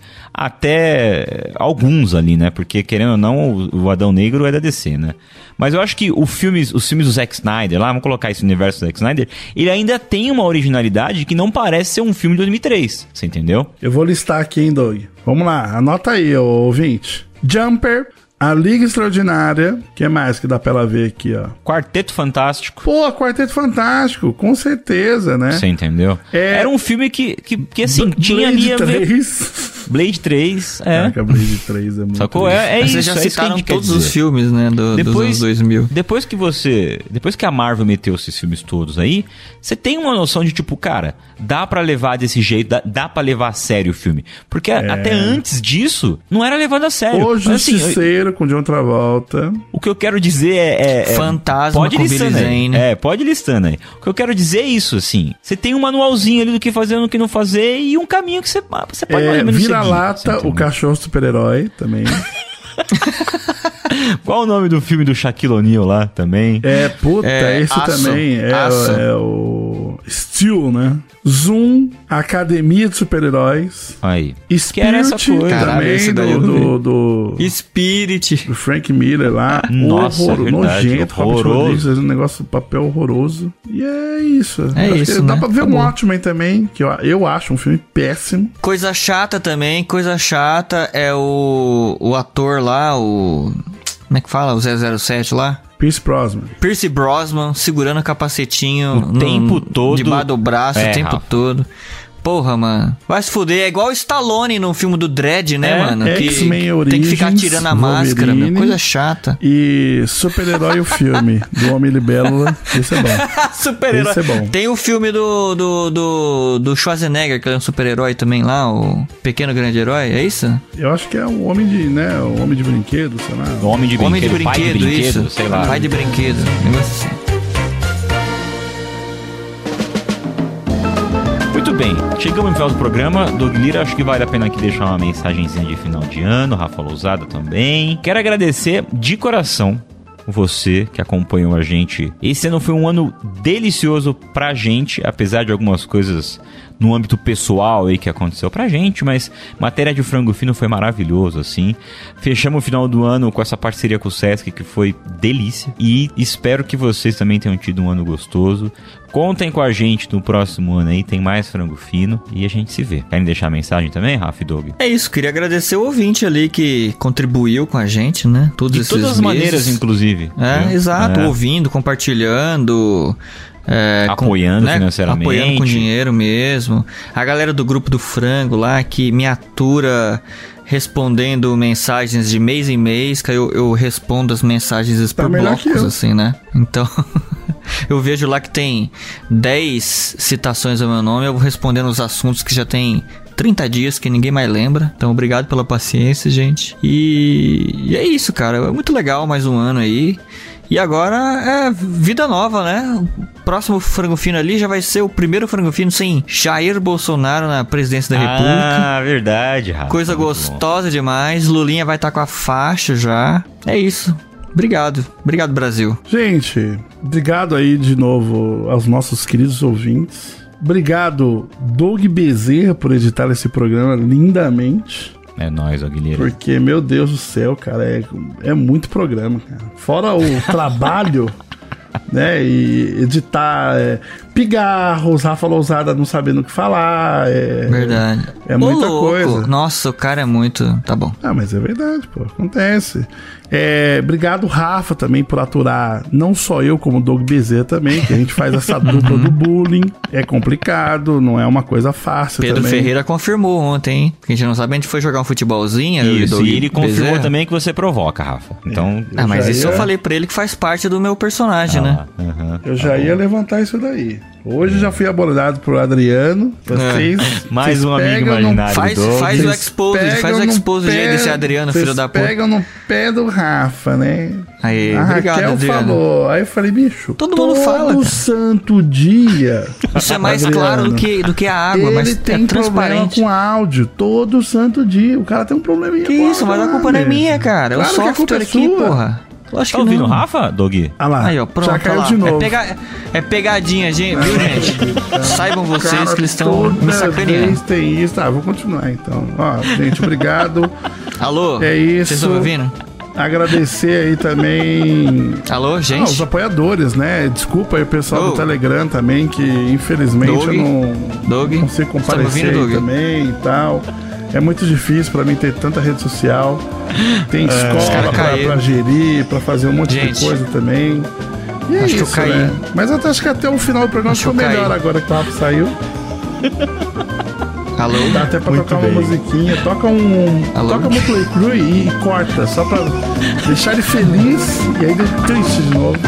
Até alguns ali, né? Porque, querendo ou não, o, Adão Negro é da DC, né? Mas eu acho que o filme, os filmes do Zack Snyder, lá, vamos colocar esse universo do Zack Snyder, ele ainda tem uma originalidade que não parece ser um filme de 2003. Você entendeu? Eu vou listar aqui, hein, Doug. Vamos lá, anota aí, ô, ouvinte. Jumper, A Liga Extraordinária. O que mais que dá pra ela ver aqui, ó? Quarteto Fantástico. Pô, Quarteto Fantástico, com certeza, né? Você entendeu? É- Era um filme que, que, que assim, tinha ali a ver. 3. Blade 3, é. Caraca, Blade 3 é muito. Sacou? É, é Mas isso. Vocês já é isso que a citaram todos os filmes, né, do, dos anos 2000. Depois que você. Depois que a Marvel meteu esses filmes todos aí, você tem uma noção de tipo, cara, dá pra levar desse jeito, dá, dá pra levar a sério o filme. Porque a- até antes disso, não era levado a sério. O Mas, assim, Justiceiro com John Travolta. o que eu quero dizer é. é- é- Fantasma pode com listando aí. É, pode listando aí. O que eu quero dizer é isso, assim. Você tem um manualzinho ali do que fazer e do que não fazer e um caminho que você, você pode mais É, ou menos Vira-lata, você o cachorro super-herói também. Qual o nome do filme do Shaquille O'Neal lá também? É, puta, É, esse Aço. também. É, Aço. é o. Steel, né? Zoom, Academia de Super-Heróis. Aí. Spirit Que era essa coisa. Caralho, também esse daí eu do, do, do, Spirit. do Frank Miller lá. Nossa, Horror- verdade, nojento. Robert horroroso. Um negócio, papel horroroso. E é isso. É Acho que isso, Dá né? pra ver Tá um. Watchmen também, que eu, eu acho um filme péssimo. Coisa chata também, coisa chata é o, o ator lá, o. Como é que fala? O 007 lá? Pierce Brosnan. Pierce Brosnan segurando o capacetinho O tempo todo. debaixo do braço É, o tempo Rafa. todo. Porra, mano. Vai se fuder. É igual o Stallone no filme do Dread, né, É, mano? Que X-Men tem que ficar Origins, tirando a máscara, meu. Coisa chata. E Super-Herói o filme, do Homem Libélula. Esse é bom. super-herói. Esse é bom. Tem o filme do, do, do, do Schwarzenegger, que ele é um super-herói também lá, o Pequeno Grande Herói, é isso? Eu acho que é o Homem de, né, o Homem de Brinquedo, sei lá. Homem de Homem de brinquedo, pai de brinquedo, brinquedo, isso. sei lá. Pai de brinquedo, negócio assim. Muito bem, chegamos no final do programa. Doug Lira, acho que vale a pena aqui deixar uma mensagenzinha de final de ano. Rafa Lousada também. Quero agradecer de coração você que acompanhou a gente. Esse ano foi um ano delicioso pra gente, apesar de algumas coisas no âmbito pessoal aí que aconteceu pra gente, mas matéria de frango fino foi maravilhoso, assim. Fechamos o final do ano com essa parceria com o Sesc que foi delícia e espero que vocês também tenham tido um ano gostoso. Contem com a gente no próximo ano aí, tem mais frango fino e a gente se vê. Querem deixar a mensagem também, Rafa e Doug? É isso, queria agradecer o ouvinte ali que contribuiu com a gente, né? Todos De esses todas as meses. maneiras, inclusive. É, exato, É. ouvindo, compartilhando. É, Apoiando financeiramente. Apoiando com dinheiro mesmo. A galera do grupo do frango lá que me atura respondendo mensagens de mês em mês, que aí eu, eu respondo as mensagens Tá por blocos, assim, né? Então. Eu vejo lá que tem 10 citações ao meu nome, eu vou respondendo os assuntos que já tem 30 dias que ninguém mais lembra. Então, obrigado pela paciência, gente. E, e é isso, cara. É muito legal mais um ano aí. E agora é vida nova, né? O próximo frango fino ali já vai ser o primeiro frango fino sem Jair Bolsonaro na presidência da República. Ah, verdade, Rafa. Coisa Muito bom. gostosa demais. Lulinha vai estar com a faixa já. É isso. Obrigado. Obrigado, Brasil. Gente, obrigado aí de novo aos nossos queridos ouvintes. Obrigado, Doug Bezerra, por editar esse programa lindamente. É nóis, ó, Guilherme. Porque, meu Deus do céu, cara, é, é muito programa, cara. Fora o trabalho, né? E editar é, pigarros, Rafa Lousada não sabendo o que falar. É, Verdade. É Ô, muita louco. coisa. Nossa, o cara é muito. Tá bom. Ah, mas é verdade, pô. Acontece. É, obrigado, Rafa, também, por aturar não só eu, como o Doug Bezerra também, que a gente faz essa dupla do bullying. É complicado, não é uma coisa fácil Pedro também. Ferreira confirmou ontem, hein? Que a gente não sabe, a gente foi jogar um futebolzinho. Isso, Doug e ele confirmou Bezerra. também que você provoca, Rafa. Então. Ah, mas isso ia- eu falei pra ele que faz parte do meu personagem, né? Ah, aham. Eu já ia levantar isso daí. Hoje já fui abordado por Adriano. Vocês. Mais vocês um amigo pegam imaginário Faz, faz o expose, faz o expose pé- desse Adriano, filho da puta. pegam no pé do Rafa, né? Aí, a obrigado, Raquel Adriano. falou. Aí eu falei, bicho. Todo mundo fala, Todo santo dia. Isso é mais Adriano, claro do que, do que a água, Ele mas tem é problema transparente. com áudio todo santo dia. O cara tem um probleminha. Que isso, mas a culpa não é minha, cara. É o Claro que a culpa software é aqui, sua. porra. Lógico Tá que ouvindo o não. Rafa, Doug? Ah lá. Aí, ó, pronto. Já caiu lá. de novo. É, pega- é pegadinha, gente, viu, gente? Saibam vocês Cara, que eles estão me sacaneando. tem isso. Tá, vou continuar então. Ó, gente, obrigado. Alô? É isso. Vocês estão me ouvindo? Agradecer aí também Alô, Ah, os gente? apoiadores, né? Desculpa aí o pessoal Ô. do Telegram também, que infelizmente Doug? eu não Doug? Tá me comparecer ouvindo, aí Doug? também e tal. É muito difícil pra mim ter tanta rede social. Tem os escola pra, pra gerir, pra fazer um monte Gente. de coisa também. E é Acho que eu isso, caí. né? Mas eu acho que até o final do programa Acho ficou melhor caí. agora que o Rafa saiu. Alô? Dá até pra Muito tocar bem. uma musiquinha. Toca um. Alô? Toca um play crew e, e corta, só pra deixar ele feliz e aí ele triste de novo.